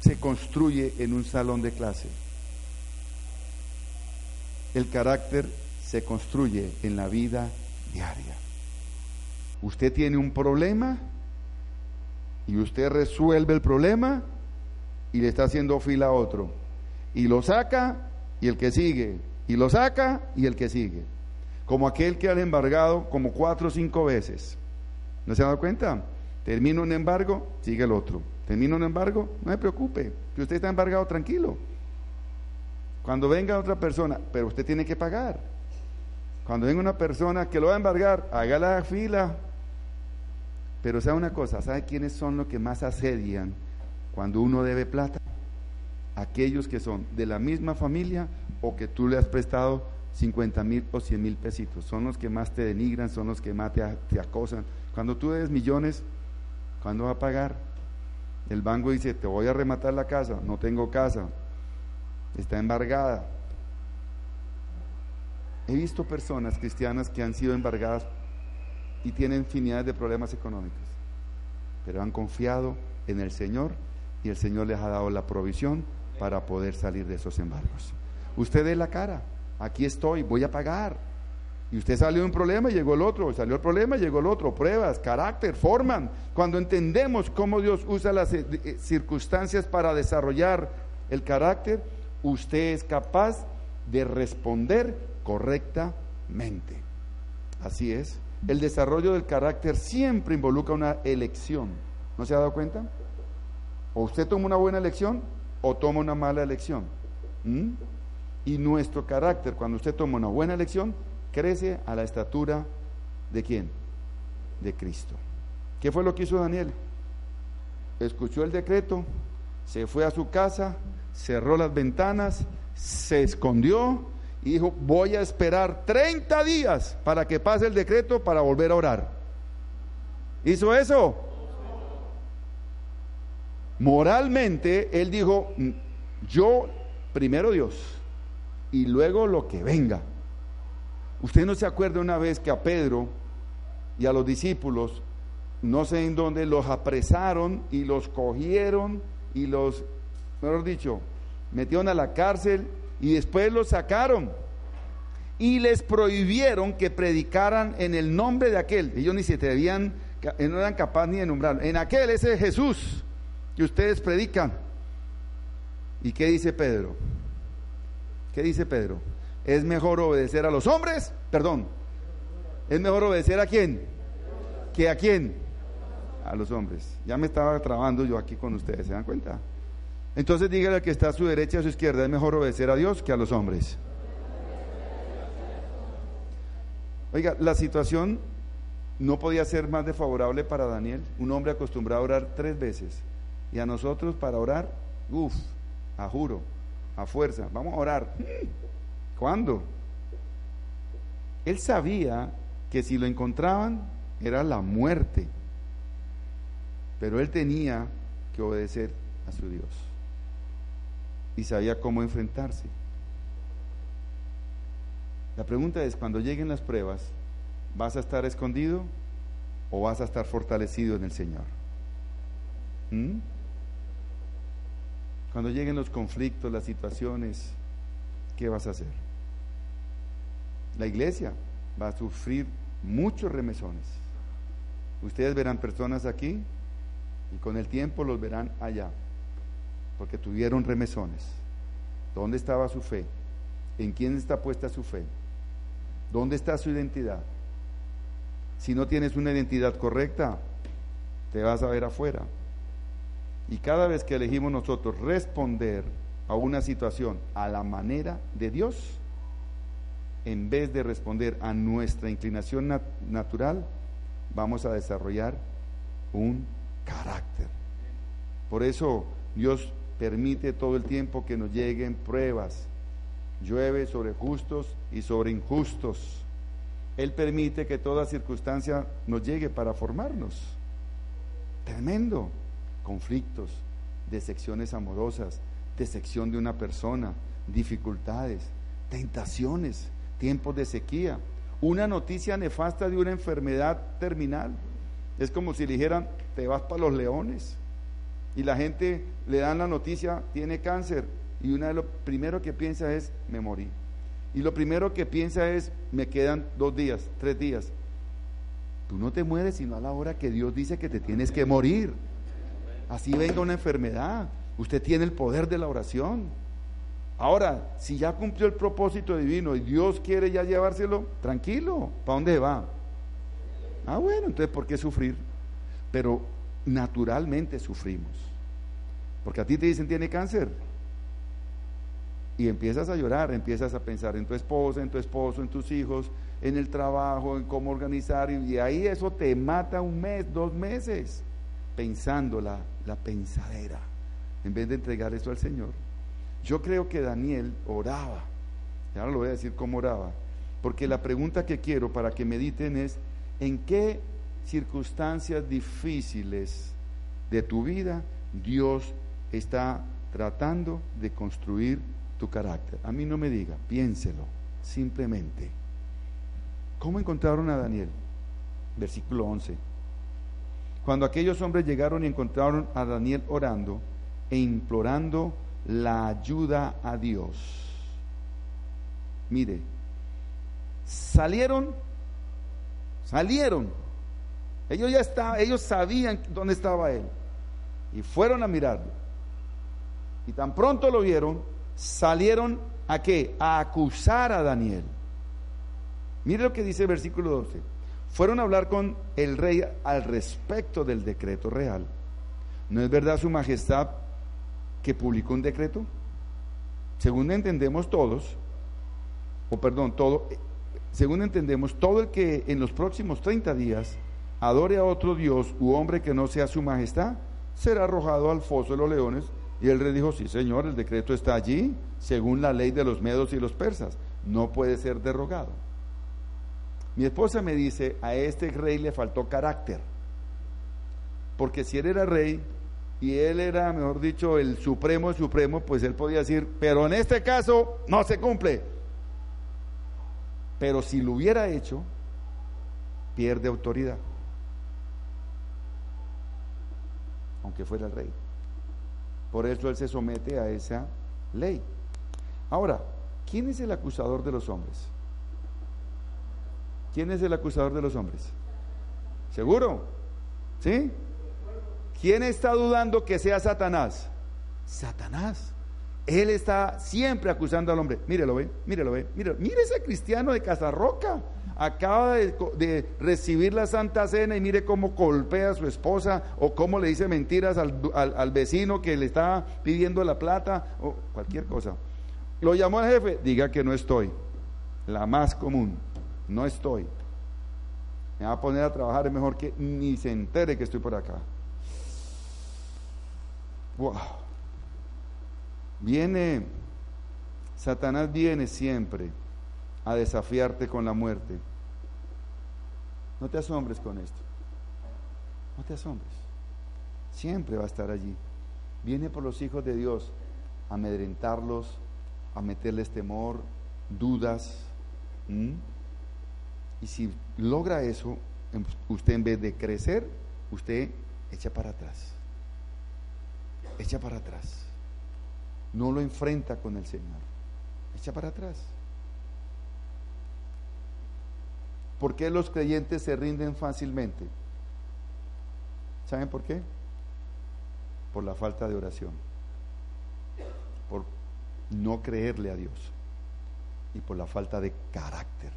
se construye en un salón de clase. El carácter se construye en la vida diaria. Usted tiene un problema y usted resuelve el problema y le está haciendo fila a otro. Y lo saca y el que sigue, y lo saca y el que sigue. Como aquel que ha embargado como cuatro o cinco veces. ¿No se ha dado cuenta? Termina un embargo, sigue el otro. Termina un embargo, no se preocupe, que usted está embargado tranquilo. Cuando venga otra persona, pero usted tiene que pagar. Cuando venga una persona que lo va a embargar, haga la fila. Pero sabe una cosa, ¿sabe quiénes son los que más asedian cuando uno debe plata? Aquellos que son de la misma familia o que tú le has prestado 50 mil o 100 mil pesitos. Son los que más te denigran, son los que más te, acosan. Cuando tú debes millones, ¿cuándo va a pagar? El banco dice, te voy a rematar la casa, no tengo casa, está embargada. He visto personas cristianas que han sido embargadas y tienen infinidad de problemas económicos. pero han confiado en el Señor y el Señor les ha dado la provisión para poder salir de esos embargos. Usted dé la cara, aquí estoy, voy a pagar. Y usted salió de un problema llegó el otro, salió el problema llegó el otro. Pruebas, carácter, forman. Cuando entendemos cómo Dios usa las eh, eh, circunstancias para desarrollar el carácter, usted es capaz de responder correctamente. Así es. El desarrollo del carácter siempre involucra una elección. ¿No se ha dado cuenta? O usted toma una buena elección o toma una mala elección. ¿Mm? Y nuestro carácter, cuando usted toma una buena elección, crece a la estatura de quién? De Cristo. ¿Qué fue lo que hizo Daniel? Escuchó el decreto, se fue a su casa, cerró las ventanas, se escondió y dijo, voy a esperar 30 días para que pase el decreto para volver a orar. ¿Hizo eso? Moralmente, él dijo, yo primero Dios y luego lo que venga. Usted no se acuerda una vez que a Pedro y a los discípulos, no sé en dónde, los apresaron y los cogieron y los, mejor dicho, metieron a la cárcel y después los sacaron y les prohibieron que predicaran en el nombre de aquel. Ellos ni se atrevían, no eran capaces ni de nombrarlo. En aquel, ese es Jesús que ustedes predican. ¿Y qué dice Pedro? ¿Qué dice Pedro? Es mejor obedecer a los hombres, perdón. Es mejor obedecer a quién? ¿Que a quién? A los hombres. Ya me estaba trabando yo aquí con ustedes, ¿se dan cuenta? Entonces dígale al que está a su derecha y a su izquierda, es mejor obedecer a Dios que a los hombres. Oiga, la situación no podía ser más desfavorable para Daniel, un hombre acostumbrado a orar tres veces. Y a nosotros para orar, uff, a juro, a fuerza, vamos a orar. ¿Cuándo? Él sabía que si lo encontraban era la muerte, pero él tenía que obedecer a su Dios y sabía cómo enfrentarse. La pregunta es, cuando lleguen las pruebas, ¿vas a estar escondido o vas a estar fortalecido en el Señor? ¿Mm? Cuando lleguen los conflictos, las situaciones, ¿qué vas a hacer? La iglesia va a sufrir muchos remesones. Ustedes verán personas aquí y con el tiempo los verán allá, porque tuvieron remesones. ¿Dónde estaba su fe? ¿En quién está puesta su fe? ¿Dónde está su identidad? Si no tienes una identidad correcta, te vas a ver afuera. Y cada vez que elegimos nosotros responder a una situación a la manera de Dios, en vez de responder a nuestra inclinación natural, vamos a desarrollar un carácter. Por eso Dios permite todo el tiempo que nos lleguen pruebas. Llueve sobre justos y sobre injustos. Él permite que toda circunstancia nos llegue para formarnos. Tremendo. Conflictos, decepciones amorosas, decepción de una persona, dificultades, tentaciones tiempos de sequía, una noticia nefasta de una enfermedad terminal. Es como si dijeran, te vas para los leones. Y la gente le dan la noticia, tiene cáncer. Y una de lo primero que piensa es, me morí. Y lo primero que piensa es, me quedan dos días, tres días. Tú no te mueres sino a la hora que Dios dice que te tienes que morir. Así venga una enfermedad. Usted tiene el poder de la oración. Ahora, si ya cumplió el propósito divino y Dios quiere ya llevárselo, tranquilo, ¿para dónde va? Ah, bueno, entonces ¿por qué sufrir? Pero naturalmente sufrimos. Porque a ti te dicen tiene cáncer. Y empiezas a llorar, empiezas a pensar en tu esposa, en tu esposo, en tus hijos, en el trabajo, en cómo organizar. Y ahí eso te mata un mes, dos meses, pensando la, pensadera, en vez de entregar eso al Señor. Yo creo que Daniel oraba. Y ahora lo voy a decir cómo oraba. Porque la pregunta que quiero para que mediten es, ¿en qué circunstancias difíciles de tu vida Dios está tratando de construir tu carácter? A mí no me diga, piénselo, simplemente. ¿Cómo encontraron a Daniel? Versículo 11. Cuando aquellos hombres llegaron y encontraron a Daniel orando e implorando la ayuda a Dios. Mire, salieron, salieron. Ellos ya estaban, ellos sabían dónde estaba él y fueron a mirarlo. Y tan pronto lo vieron, salieron a qué? A acusar a Daniel. Mire lo que dice el versículo 12. Fueron a hablar con el rey al respecto del decreto real. ¿No es verdad su majestad que publicó un decreto? Según entendemos todos, o perdón, todo, según entendemos, todo el que en los próximos 30 días adore a otro Dios u hombre que no sea su majestad, será arrojado al foso de los leones. Y el rey dijo, sí señor, el decreto está allí, según la ley de los medos y los persas, no puede ser derogado. Mi esposa me dice, a este rey le faltó carácter, porque si él era rey y él era, mejor dicho, el supremo supremo, pues él podía decir, pero en este caso no se cumple. Pero si lo hubiera hecho, pierde autoridad. aunque fuera el rey. Por eso él se somete a esa ley. Ahora, ¿quién es el acusador de los hombres? ¿Quién es el acusador de los hombres? ¿Seguro? ¿Sí? ¿Quién está dudando que sea Satanás? Satanás. Él está siempre acusando al hombre. Mírelo, ve, mírelo, ve, mírelo. Mire ese cristiano de Casarroca acaba de, recibir la Santa Cena y mire cómo golpea a su esposa o cómo le dice mentiras al, vecino que le está pidiendo la plata o cualquier cosa. Lo llamó al jefe, diga que no estoy. La más común, no estoy. Me va a poner a trabajar, es mejor que ni se entere que estoy por acá. Wow. Viene, Satanás viene siempre a desafiarte con la muerte. No te asombres con esto. No te asombres. Siempre va a estar allí. Viene por los hijos de Dios a amedrentarlos, a meterles temor, dudas. Y si logra eso, usted en vez de crecer, usted echa para atrás. Echa para atrás. No lo enfrenta con el Señor. Echa para atrás. ¿Por qué los creyentes se rinden fácilmente? ¿Saben por qué? Por la falta de oración, por no creerle a Dios y por la falta de carácter.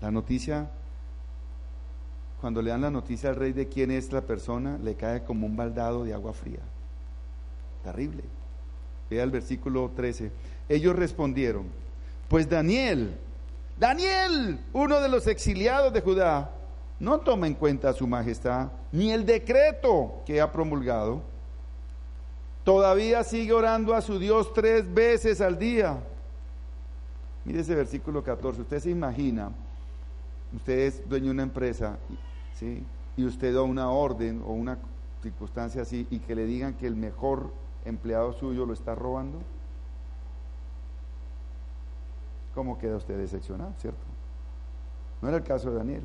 La noticia, cuando le dan la noticia al rey de quién es la persona, le cae como un baldado de agua fría. Terrible. Vea el versículo 13. Ellos respondieron, pues Daniel, Daniel, uno de los exiliados de Judá, no toma en cuenta a su majestad ni el decreto que ha promulgado. Todavía sigue orando a su Dios tres veces al día. Mire ese versículo 14. Usted se imagina, usted es dueño de una empresa, ¿sí? y usted da una orden o una circunstancia así, y que le digan que el mejor empleado suyo lo está robando. ¿Cómo queda usted decepcionado, cierto? No era el caso de Daniel.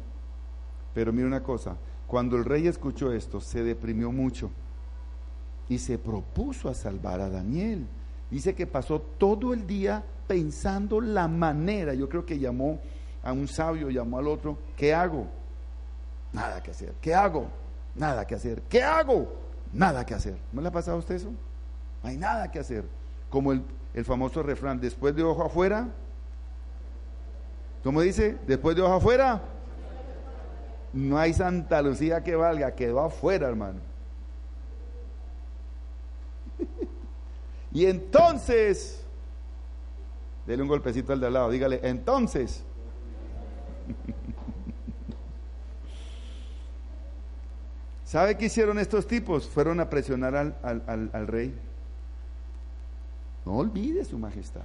Pero mire una cosa, cuando el rey escuchó esto, se deprimió mucho y se propuso a salvar a Daniel. Dice que pasó todo el día pensando la manera, yo creo que llamó a un sabio, llamó al otro, ¿qué hago? Nada que hacer. ¿Qué hago? Nada que hacer. ¿Qué hago? Nada que hacer. ¿No le ha pasado a usted eso? No hay nada que hacer. Como el, el famoso refrán, después de ojo afuera, ¿Cómo dice? Después de ojo afuera, no hay Santa Lucía que valga, quedó afuera, hermano. y entonces, dele un golpecito al de al lado, dígale, entonces. ¿Sabe qué hicieron estos tipos? Fueron a presionar al, al rey. No olvide su majestad.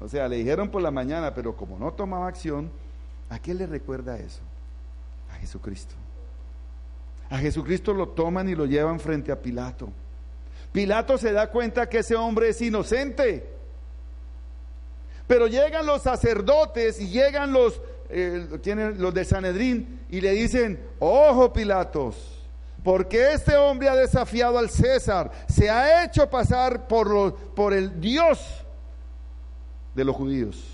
O sea, le dijeron por la mañana, pero como no tomaba acción, ¿a qué le recuerda eso? A Jesucristo. A Jesucristo lo toman y lo llevan frente a Pilato. Pilato se da cuenta que ese hombre es inocente. Pero llegan los sacerdotes y llegan los eh, los de Sanedrín y le dicen, ojo Pilatos, porque este hombre ha desafiado al César, se ha hecho pasar por, por el Dios de los judíos.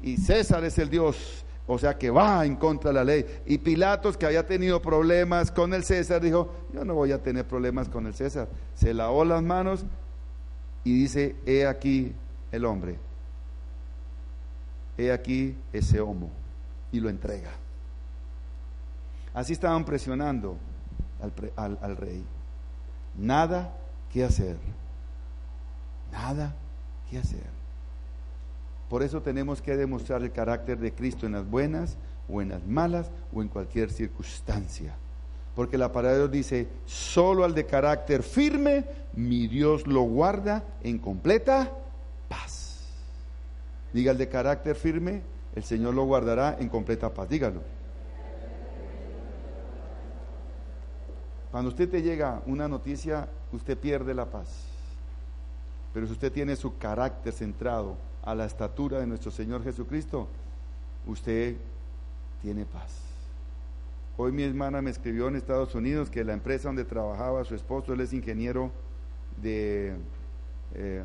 Y César es el Dios, o sea que va en contra de la ley. Y Pilatos, que había tenido problemas con el César, dijo, yo no voy a tener problemas con el César. Se lavó las manos y dice, he aquí el hombre, he aquí ese homo, y lo entrega. Así estaban presionando al, rey. Nada que hacer. Nada que hacer. Por eso tenemos que demostrar el carácter de Cristo en las buenas o en las malas o en cualquier circunstancia. Porque la palabra de Dios dice, solo al de carácter firme, mi Dios lo guarda en completa paz. Diga el de carácter firme, el Señor lo guardará en completa paz. Dígalo. Cuando usted te llega una noticia, usted pierde la paz. Pero si usted tiene su carácter centrado a la estatura de nuestro Señor Jesucristo, usted tiene paz. Hoy mi hermana me escribió en Estados Unidos que la empresa donde trabajaba su esposo, él es ingeniero de, eh,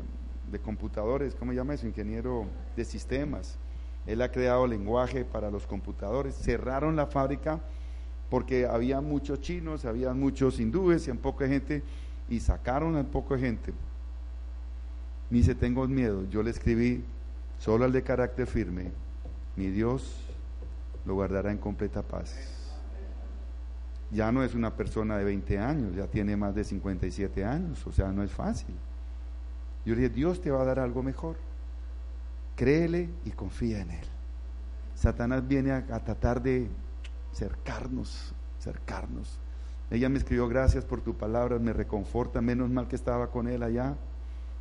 de computadores, ¿cómo llama eso? Ingeniero de sistemas. Él ha creado lenguaje para los computadores. Cerraron la fábrica porque había muchos chinos, había muchos hindúes y un poca gente, y sacaron a poco gente. Ni dice, tengo miedo. Yo le escribí, solo al de carácter firme, mi Dios lo guardará en completa paz. Ya no es una persona de 20 años, ya tiene más de 57 años, o sea, no es fácil. Yo le dije, Dios te va a dar algo mejor. Créele y confía en Él. Satanás viene a tratar de cercarnos, cercarnos. Ella me escribió, gracias por tu palabra, me reconforta, menos mal que estaba con él allá,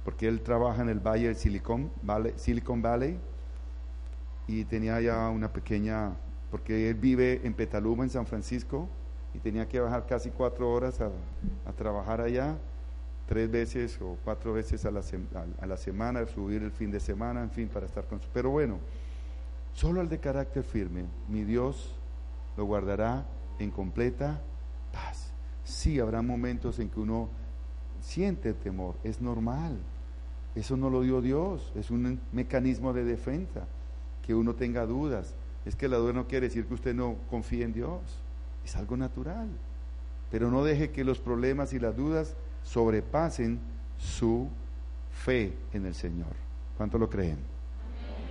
porque él trabaja en el Valle del Silicon Valley, Silicon Valley y tenía ya una pequeña, porque él vive en Petaluma, en San Francisco, y tenía que bajar casi cuatro horas a, trabajar allá, tres veces o cuatro veces a la, a la semana, subir el fin de semana, en fin, para estar con su... Pero bueno, solo al de carácter firme, mi Dios lo guardará en completa paz. Sí, habrá momentos en que uno siente temor, es normal. Eso no lo dio Dios, es un mecanismo de defensa, que uno tenga dudas. Es que la duda no quiere decir que usted no confíe en Dios, es algo natural. Pero no deje que los problemas y las dudas sobrepasen su fe en el Señor. ¿Cuánto lo creen?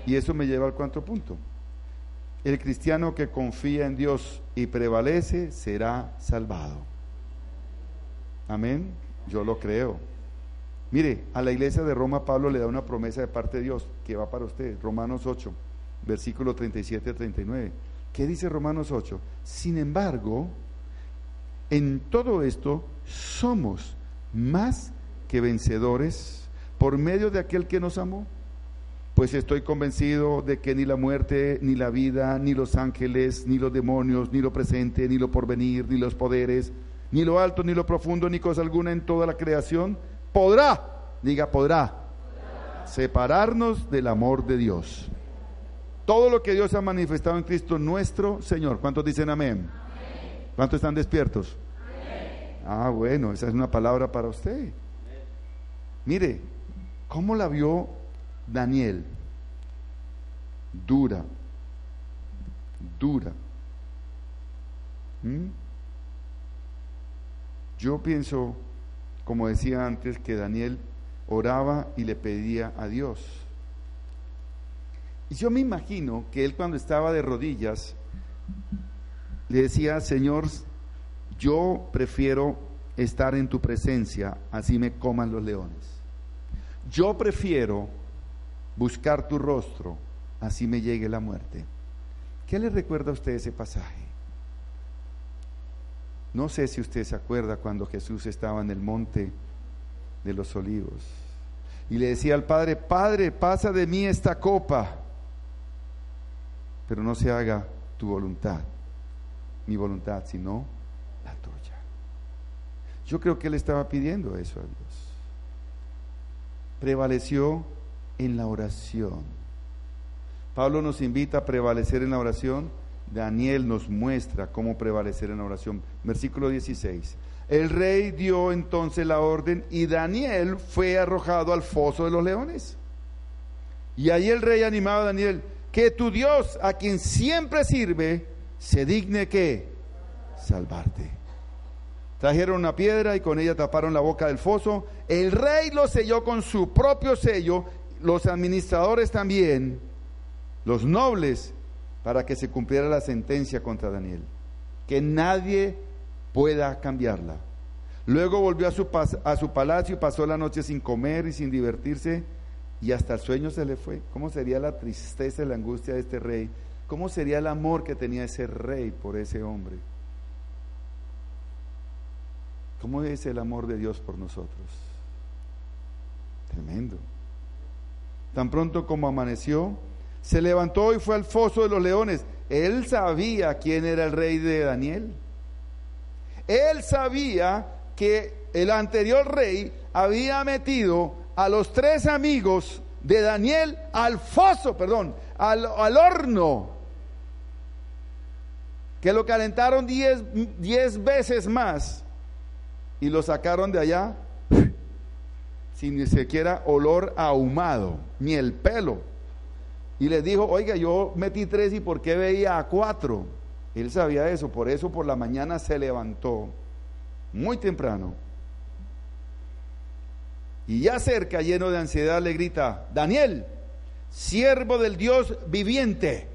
Y eso me lleva al cuarto punto. El cristiano que confía en Dios y prevalece será salvado. Amén. Yo lo creo. Mire, a la iglesia de Roma Pablo le da una promesa de parte de Dios que va para usted. Romanos 8, versículo 37 a 39. ¿Qué dice Romanos 8? Sin embargo, en todo esto somos más que vencedores por medio de aquel que nos amó pues estoy convencido de que ni la muerte, ni la vida, ni los ángeles, ni los demonios, ni lo presente, ni lo porvenir, ni los poderes, ni lo alto, ni lo profundo, ni cosa alguna en toda la creación, podrá, diga podrá, separarnos del amor de Dios. Todo lo que Dios ha manifestado en Cristo nuestro Señor. ¿Cuántos dicen amén? ¿Cuántos están despiertos? Ah, bueno, esa es una palabra para usted. Mire, ¿cómo la vio Daniel, dura, dura. ¿Mm? Yo pienso, como decía antes, que Daniel oraba y le pedía a Dios. Y yo me imagino que él cuando estaba de rodillas le decía, Señor, yo prefiero estar en tu presencia, así me coman los leones. Yo prefiero buscar tu rostro, así me llegue la muerte. ¿Qué le recuerda a usted ese pasaje? No sé si usted se acuerda cuando Jesús estaba en el monte de los olivos y le decía al Padre, Padre, pasa de mí esta copa, pero no se haga tu voluntad, mi voluntad, sino. Yo creo que él estaba pidiendo eso a Dios. Prevaleció en la oración. Pablo nos invita a prevalecer en la oración. Daniel nos muestra cómo prevalecer en la oración. Versículo 16. El rey dio entonces la orden y Daniel fue arrojado al foso de los leones. Y ahí el rey animaba a Daniel, que tu Dios, a quien siempre sirve, se digne que salvarte. Trajeron una piedra y con ella taparon la boca del foso. El rey lo selló con su propio sello, los administradores también, los nobles, para que se cumpliera la sentencia contra Daniel. Que nadie pueda cambiarla. Luego volvió a su, a su palacio y pasó la noche sin comer y sin divertirse y hasta el sueño se le fue. ¿Cómo sería la tristeza y la angustia de este rey? ¿Cómo sería el amor que tenía ese rey por ese hombre? ¿Cómo es el amor de Dios por nosotros? Tremendo. Tan pronto como amaneció, se levantó y fue al foso de los leones. Él sabía quién era el rey de Daniel. Él sabía que el anterior rey había metido a los tres amigos de Daniel al foso, perdón, al, horno, que lo calentaron diez, diez veces más y lo sacaron de allá sin ni siquiera olor ahumado, ni el pelo. Y les dijo, oiga, yo metí tres y ¿por qué veía a cuatro? Él sabía eso, por eso por la mañana se levantó muy temprano y ya cerca, lleno de ansiedad, le grita, Daniel, siervo del Dios viviente,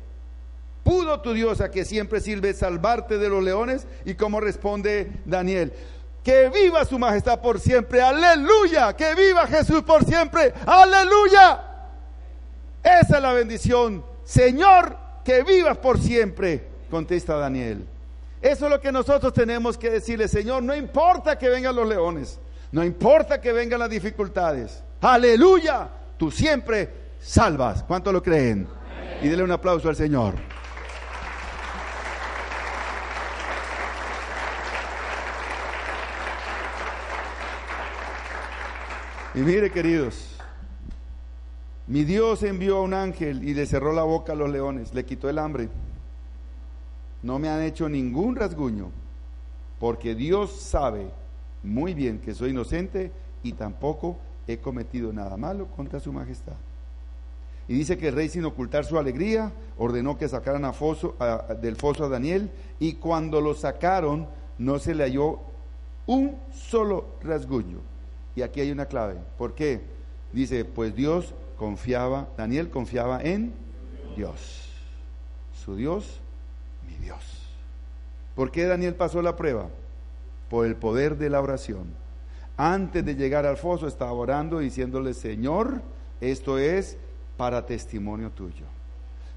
¿pudo tu Dios a que siempre sirve salvarte de los leones? Y cómo responde Daniel, que viva su majestad por siempre, aleluya, que viva Jesús por siempre, aleluya. Esa es la bendición, Señor, que vivas por siempre, contesta Daniel. Eso es lo que nosotros tenemos que decirle, Señor, no importa que vengan los leones. No importa que vengan las dificultades. Aleluya. Tú siempre salvas. ¿Cuánto lo creen? Y denle un aplauso al Señor. Y mire, queridos, mi Dios envió a un ángel y le cerró la boca a los leones, le quitó el hambre. No me han hecho ningún rasguño, porque Dios sabe muy bien que soy inocente y tampoco he cometido nada malo contra su majestad. Y dice que el rey, sin ocultar su alegría, ordenó que sacaran a foso, del foso a Daniel, y cuando lo sacaron, no se le halló un solo rasguño. Y aquí hay una clave. ¿Por qué? Dice, pues Dios confiaba, Daniel confiaba en Dios. Su Dios, mi Dios. ¿Por qué Daniel pasó la prueba? por el poder de la oración. Antes de llegar al foso estaba orando diciéndole, Señor, esto es para testimonio tuyo.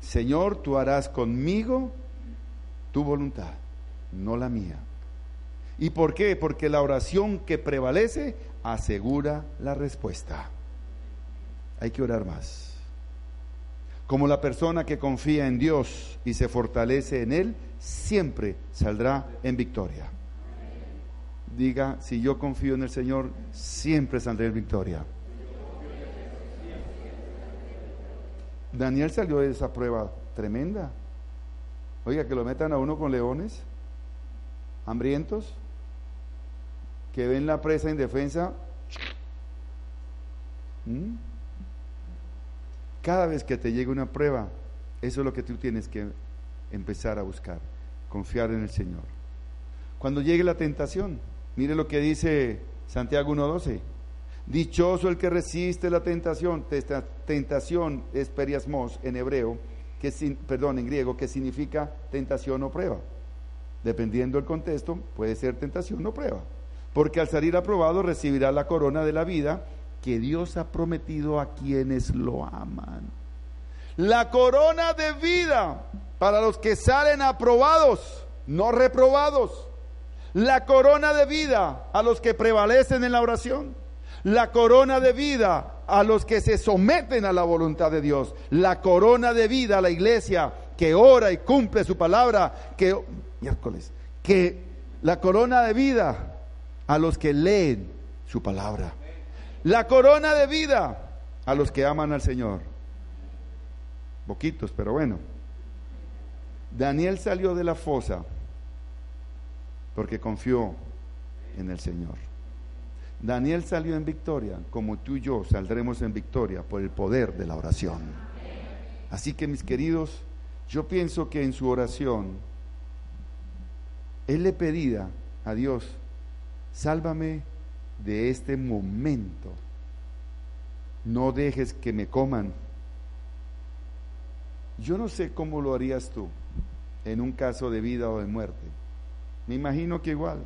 Señor, tú harás conmigo tu voluntad, no la mía. ¿Y por qué? Porque la oración que prevalece asegura la respuesta. Hay que orar más. Como la persona que confía en Dios y se fortalece en Él, siempre saldrá en victoria diga, si yo confío en el Señor, siempre saldré en victoria. Daniel salió de esa prueba tremenda. Oiga, que lo metan a uno con leones, hambrientos, que ven la presa indefensa. Cada vez que te llegue una prueba, eso es lo que tú tienes que empezar a buscar, confiar en el Señor. Cuando llegue la tentación, Mire lo que dice Santiago 1.12. Dichoso el que resiste la tentación. Tentación es periasmos en hebreo, que, perdón, en griego, que significa tentación o prueba. Dependiendo del contexto, puede ser tentación o prueba. Porque al salir aprobado recibirá la corona de la vida que Dios ha prometido a quienes lo aman. La corona de vida para los que salen aprobados, no reprobados. La corona de vida a los que prevalecen en la oración, la corona de vida a los que se someten a la voluntad de Dios, la corona de vida a la iglesia que ora y cumple su palabra, miércoles, que la corona de vida a los que leen su palabra, la corona de vida a los que aman al Señor. poquitos, pero bueno. Daniel salió de la fosa porque confió en el Señor. Daniel salió en victoria, como tú y yo saldremos en victoria por el poder de la oración. Así que mis queridos, yo pienso que en su oración, él le pedía a Dios, sálvame de este momento, no dejes que me coman. Yo no sé cómo lo harías tú en un caso de vida o de muerte. Me imagino que igual.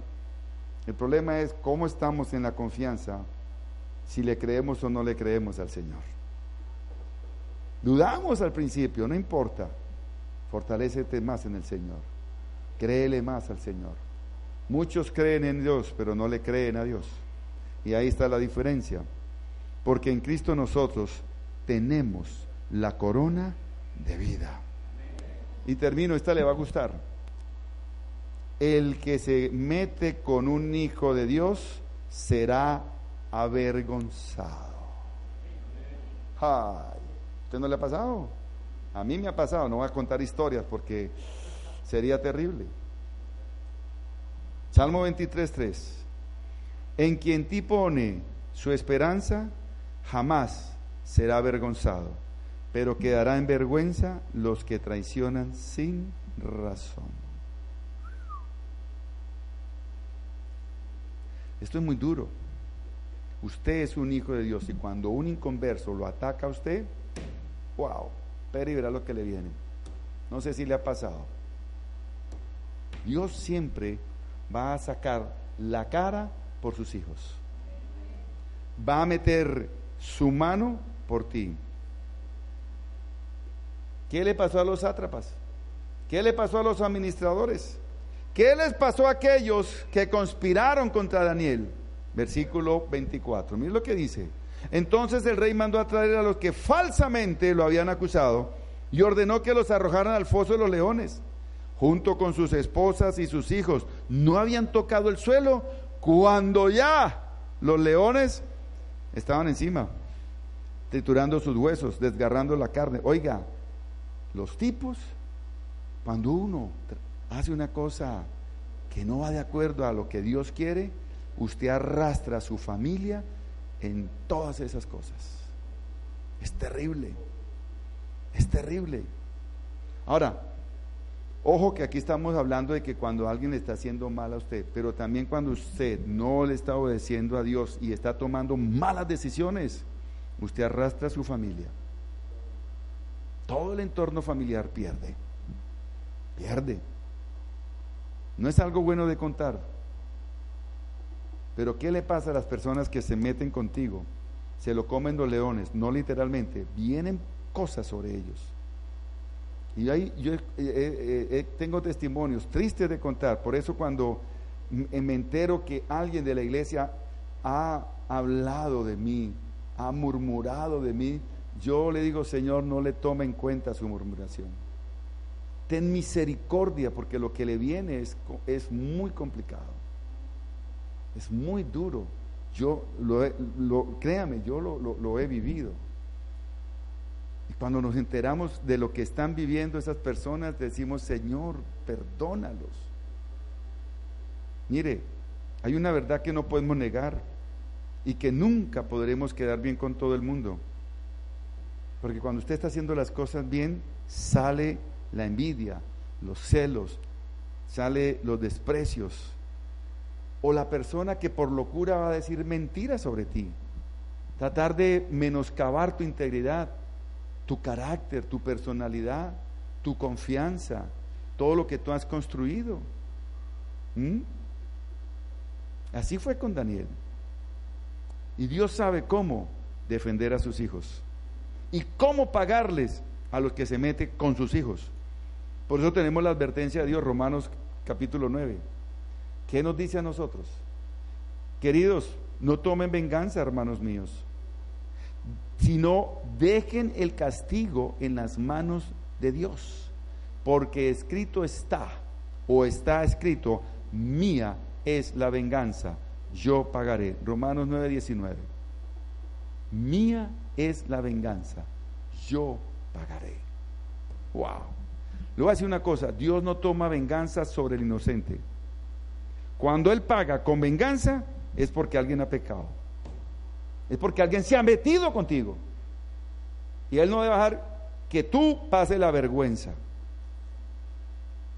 El problema es cómo estamos en la confianza, si le creemos o no le creemos al Señor. Dudamos al principio, no importa. Fortalécete más en el Señor. Créele más al Señor. Muchos creen en Dios, pero no le creen a Dios. Y ahí está la diferencia. Porque en Cristo nosotros tenemos la corona de vida. Y termino, esta le va a gustar. El que se mete con un hijo de Dios será avergonzado. Ay, ¿usted no le ha pasado? A mí me ha pasado, no voy a contar historias porque sería terrible. Salmo 23.3. En quien ti pone su esperanza, jamás será avergonzado, pero quedará en vergüenza los que traicionan sin razón. Esto es muy duro. Usted es un hijo de Dios y cuando un inconverso lo ataca a usted, wow, pero y verá lo que le viene. No sé si le ha pasado. Dios siempre va a sacar la cara por sus hijos. Va a meter su mano por ti. ¿Qué le pasó a los sátrapas? ¿Qué le pasó a los administradores? ¿Qué les pasó a aquellos que conspiraron contra Daniel? Versículo 24. Miren lo que dice. Entonces el rey mandó a traer a los que falsamente lo habían acusado y ordenó que los arrojaran al foso de los leones, junto con sus esposas y sus hijos. No habían tocado el suelo cuando ya los leones estaban encima, triturando sus huesos, desgarrando la carne. Oiga, los tipos, cuando uno hace una cosa que no va de acuerdo a lo que Dios quiere, usted arrastra a su familia en todas esas cosas. Es terrible, es terrible. Ahora, ojo que aquí estamos hablando de que cuando alguien le está haciendo mal a usted, pero también cuando usted no le está obedeciendo a Dios y está tomando malas decisiones, usted arrastra a su familia. Todo el entorno familiar pierde, pierde. No es algo bueno de contar. Pero ¿qué le pasa a las personas que se meten contigo? Se lo comen los leones, no literalmente, vienen cosas sobre ellos. Y ahí yo tengo testimonios tristes de contar, por eso cuando me entero que alguien de la iglesia ha hablado de mí, ha murmurado de mí, yo le digo, Señor, no le tome en cuenta su murmuración ten misericordia porque lo que le viene es, es muy complicado. Es muy duro. Yo lo, créame, yo lo, lo he vivido. Y cuando nos enteramos de lo que están viviendo esas personas, decimos, Señor, perdónalos. Mire, hay una verdad que no podemos negar y que nunca podremos quedar bien con todo el mundo. Porque cuando usted está haciendo las cosas bien, sale la envidia, los celos, sale los desprecios. O la persona que por locura va a decir mentiras sobre ti. Tratar de menoscabar tu integridad, tu carácter, tu personalidad, tu confianza, todo lo que tú has construido. ¿Mm? Así fue con Daniel. Y Dios sabe cómo defender a sus hijos y cómo pagarles a los que se meten con sus hijos. Por eso tenemos la advertencia de Dios, Romanos capítulo 9. ¿Qué nos dice a nosotros? Queridos, no tomen venganza, hermanos míos, sino dejen el castigo en las manos de Dios, porque escrito está, o está escrito, mía es la venganza, yo pagaré. Romanos 9, 19. Mía es la venganza, yo pagaré. Wow. Le voy a decir una cosa, Dios no toma venganza sobre el inocente. Cuando Él paga con venganza es porque alguien ha pecado. Es porque alguien se ha metido contigo. Y Él no debe dejar que tú pases la vergüenza.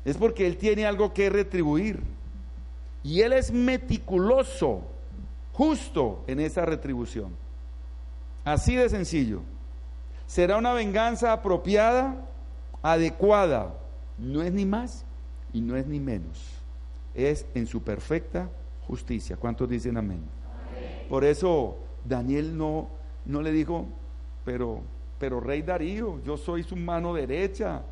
Es porque Él tiene algo que retribuir. Y Él es meticuloso, justo en esa retribución. Así de sencillo. Será una venganza apropiada, adecuada. No es ni más y no es ni menos. Es en su perfecta justicia. ¿Cuántos dicen amén? Por eso Daniel no, no le dijo, pero, pero rey Darío, yo soy su mano derecha,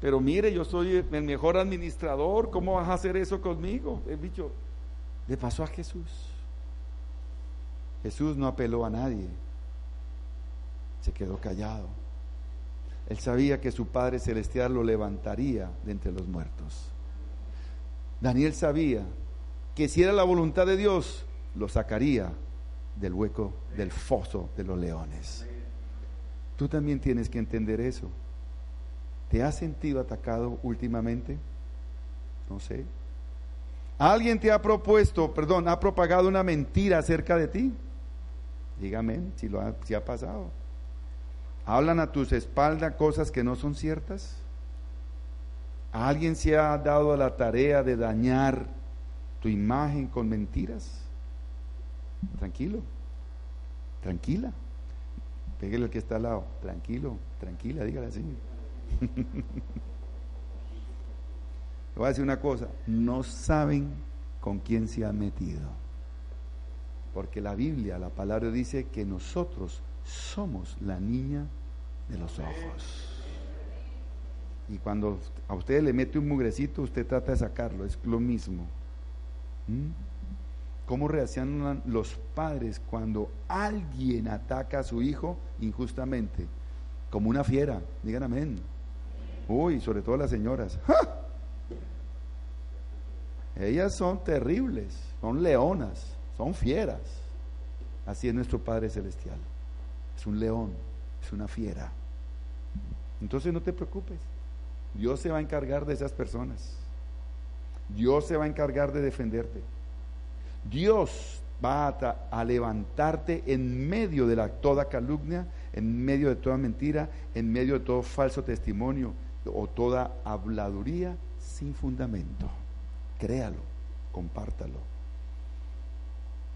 pero mire, yo soy el mejor administrador, ¿cómo vas a hacer eso conmigo? El bicho le pasó a Jesús. Jesús no apeló a nadie, se quedó callado. Él sabía que su Padre Celestial lo levantaría de entre los muertos. Daniel sabía que si era la voluntad de Dios, lo sacaría del hueco, del foso de los leones. Tú también tienes que entender eso. ¿Te has sentido atacado últimamente? No sé. ¿Alguien te ha propuesto, perdón, ha propagado una mentira acerca de ti? Dígame si, lo ha, si ha pasado. ¿Hablan a tus espaldas cosas que no son ciertas? ¿Alguien se ha dado a la tarea de dañar tu imagen con mentiras? Tranquilo, tranquila. Pégale al que está al lado. Tranquilo, tranquila, dígale así. Le voy a decir una cosa, no saben con quién se han metido. Porque la Biblia, la palabra dice que nosotros somos la niña de los ojos. Y cuando a usted le mete un mugrecito, usted trata de sacarlo, es lo mismo. ¿Mm? ¿Cómo reaccionan los padres cuando alguien ataca a su hijo injustamente? Como una fiera, digan amén. Uy, sobre todo las señoras. Ellas son terribles, son leonas, son fieras. Así es nuestro Padre Celestial. Es un león, es una fiera. Entonces no te preocupes. Dios se va a encargar de esas personas. Dios se va a encargar de defenderte. Dios va a, levantarte en medio de toda calumnia, en medio de toda mentira, en medio de todo falso testimonio o toda habladuría sin fundamento. Créalo, compártalo.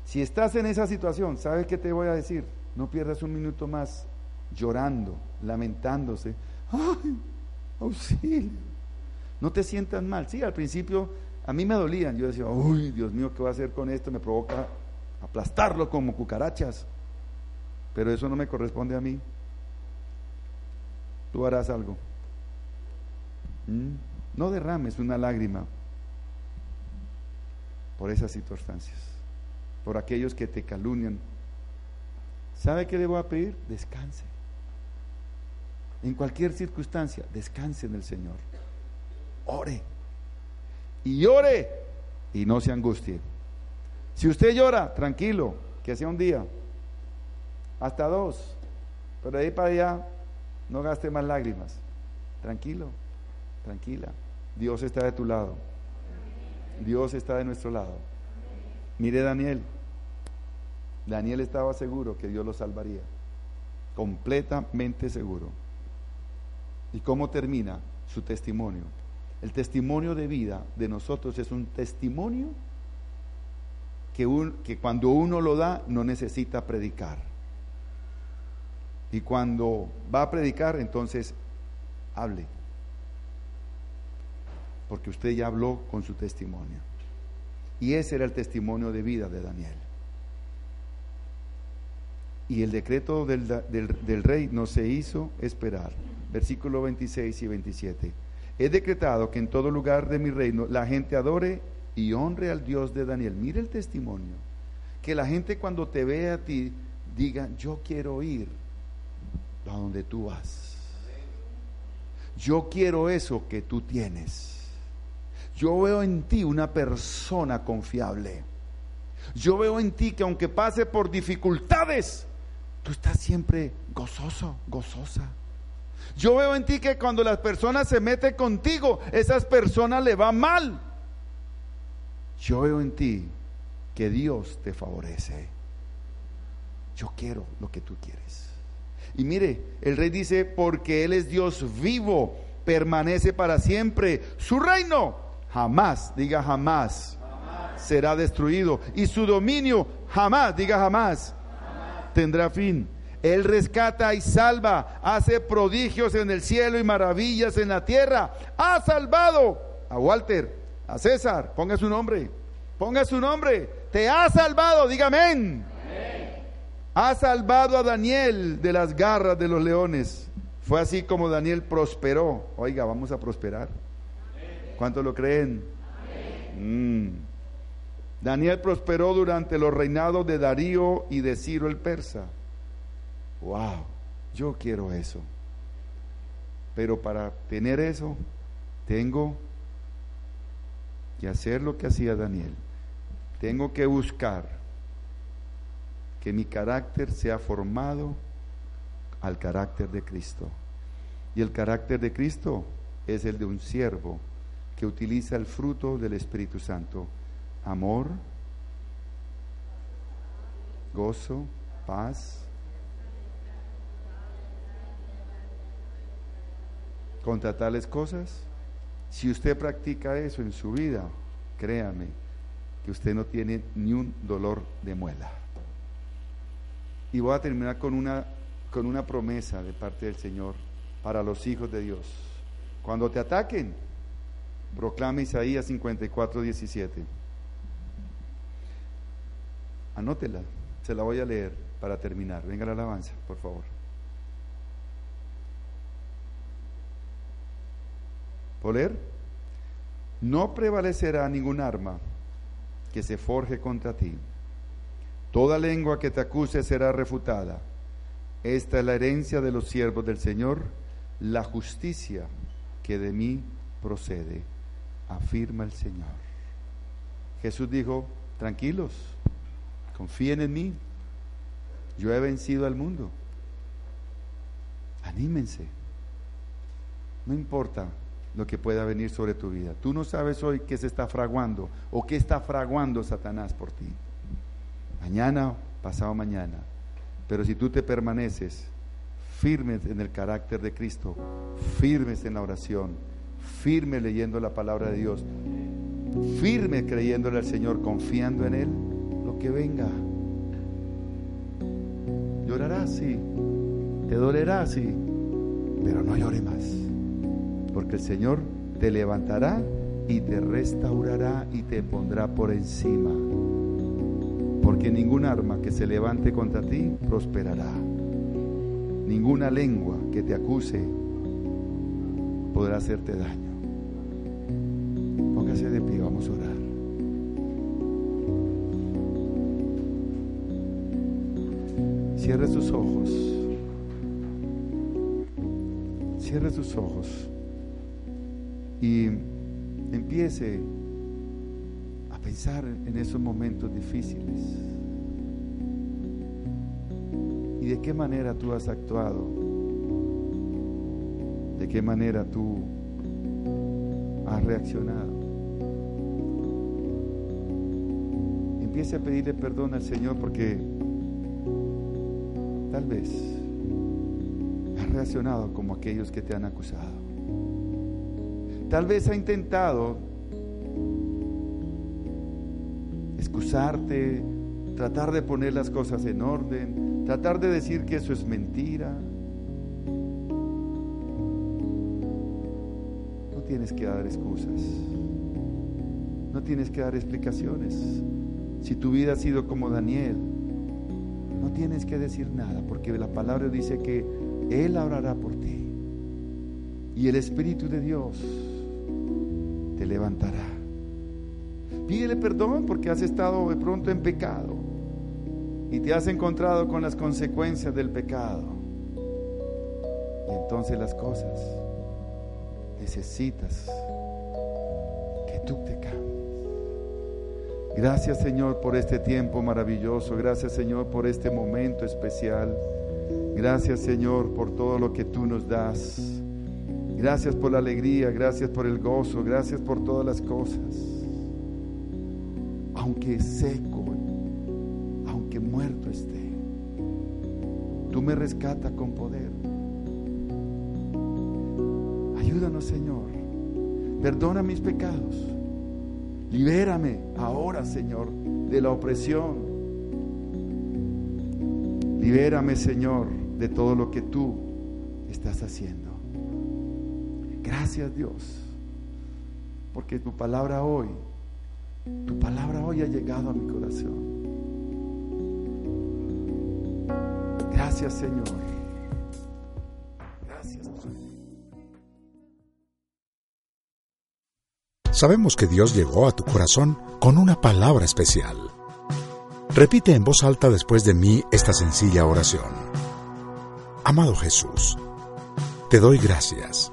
Si estás en esa situación, ¿sabes qué te voy a decir? No pierdas un minuto más llorando, lamentándose. ¡Ay, auxilio! No te sientas mal. Sí, al principio a mí me dolían. Yo decía, uy, Dios mío, ¿qué voy a hacer con esto? Me provoca aplastarlo como cucarachas. Pero eso no me corresponde a mí. Tú harás algo. ¿Mm? No derrames una lágrima por esas circunstancias, por aquellos que te calunian. ¿Sabe qué debo pedir? Descanse. En cualquier circunstancia, descanse en el Señor. Ore y llore y no se angustie. Si usted llora, tranquilo, que sea un día, hasta dos, pero de ahí para allá no gaste más lágrimas. Tranquilo, tranquila. Dios está de tu lado. Dios está de nuestro lado. Mire Daniel. Daniel estaba seguro que Dios lo salvaría. Completamente seguro. ¿Y cómo termina su testimonio? El testimonio de vida de nosotros es un testimonio que, cuando uno lo da no necesita predicar. Y cuando va a predicar, entonces hable. Porque usted ya habló con su testimonio. Y ese era el testimonio de vida de Daniel. Y el decreto del, del rey no se hizo esperar. Versículo 26 y 27 he decretado que en todo lugar de mi reino la gente adore y honre al Dios de Daniel. Mire el testimonio. Que la gente cuando te vea a ti diga, yo quiero ir a donde tú vas. Yo quiero eso que tú tienes. Yo veo en ti una persona confiable. Yo veo en ti que aunque pase por dificultades, tú estás siempre gozoso, gozosa. Yo veo en ti que cuando las personas se meten contigo, esas personas le van mal. Yo veo en ti que Dios te favorece. Yo quiero lo que tú quieres. Y mire, el rey dice, porque Él es Dios vivo, permanece para siempre. Su reino jamás, diga jamás, será destruido. Y su dominio jamás, diga jamás, tendrá fin. Él rescata y salva, hace prodigios en el cielo y maravillas en la tierra. Ha salvado a Walter, a César, ponga su nombre, ponga su nombre. Te ha salvado, diga amén. Ha salvado a Daniel de las garras de los leones. Fue así como Daniel prosperó. Oiga, vamos a prosperar. ¿Cuántos lo creen? Mm. Daniel prosperó durante los reinados de Darío y de Ciro el persa. Wow, yo quiero eso. Pero para tener eso, tengo que hacer lo que hacía Daniel. Tengo que buscar que mi carácter sea formado al carácter de Cristo. Y el carácter de Cristo es el de un siervo que utiliza el fruto del Espíritu Santo. Amor, gozo, paz, contra tales cosas. Si usted practica eso en su vida, créame que usted no tiene ni un dolor de muela. Y voy a terminar con una, con una promesa de parte del Señor para los hijos de Dios. Cuando te ataquen, proclama Isaías 54, 17. Anótela, se la voy a leer para terminar. Venga la alabanza, por favor. ¿Poler? No prevalecerá ningún arma que se forje contra ti. Toda lengua que te acuse será refutada. Esta es la herencia de los siervos del Señor, la justicia que de mí procede, afirma el Señor. Jesús dijo, tranquilos, confíen en mí, yo he vencido al mundo. Anímense. No importa lo que pueda venir sobre tu vida. Tú no sabes hoy qué se está fraguando o qué está fraguando Satanás por ti. Mañana, pasado mañana. Pero si tú te permaneces firmes en el carácter de Cristo, firmes en la oración, firme leyendo la palabra de Dios, firme creyéndole al Señor, confiando en Él, lo que venga. Llorarás, sí, te dolerá, sí, pero no llore más porque el Señor te levantará y te restaurará y te pondrá por encima. Porque ningún arma que se levante contra ti prosperará. Ninguna lengua que te acuse podrá hacerte daño. Póngase de pie, vamos a orar. Cierre sus ojos. Cierre sus ojos y empiece a pensar en esos momentos difíciles. ¿Y de qué manera tú has actuado? ¿De qué manera tú has reaccionado? Empiece a pedirle perdón al Señor porque tal vez has reaccionado como aquellos que te han acusado. Tal vez ha intentado excusarte, tratar de poner las cosas en orden, tratar de decir que eso es mentira. No tienes que dar excusas, no tienes que dar explicaciones. Si tu vida ha sido como Daniel, no tienes que decir nada, porque la palabra dice que Él orará por ti. Y el Espíritu de Dios te levantará. Pídele perdón porque has estado de pronto en pecado y te has encontrado con las consecuencias del pecado. Y entonces las cosas necesitas que tú te cambies. Gracias Señor por este tiempo maravilloso. Gracias Señor por este momento especial. Gracias Señor por todo lo que tú nos das. Gracias por la alegría, gracias por el gozo, gracias por todas las cosas. Aunque seco, aunque muerto esté, tú me rescatas con poder. Ayúdanos Señor, perdona mis pecados. Libérame ahora Señor de la opresión. Libérame Señor de todo lo que tú estás haciendo. Gracias Dios, porque tu palabra hoy, tu palabra hoy ha llegado a mi corazón. Gracias Señor. Gracias Sabemos que Dios llegó a tu corazón con una palabra especial. Repite en voz alta después de mí esta sencilla oración. Amado Jesús, te doy gracias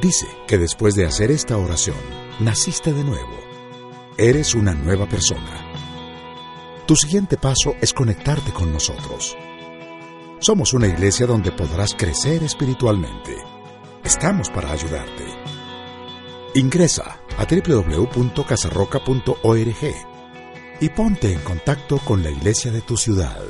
Dice que después de hacer esta oración, naciste de nuevo. Eres una nueva persona. Tu siguiente paso es conectarte con nosotros. Somos una iglesia donde podrás crecer espiritualmente. Estamos para ayudarte. Ingresa a www.casarroca.org y ponte en contacto con la iglesia de tu ciudad.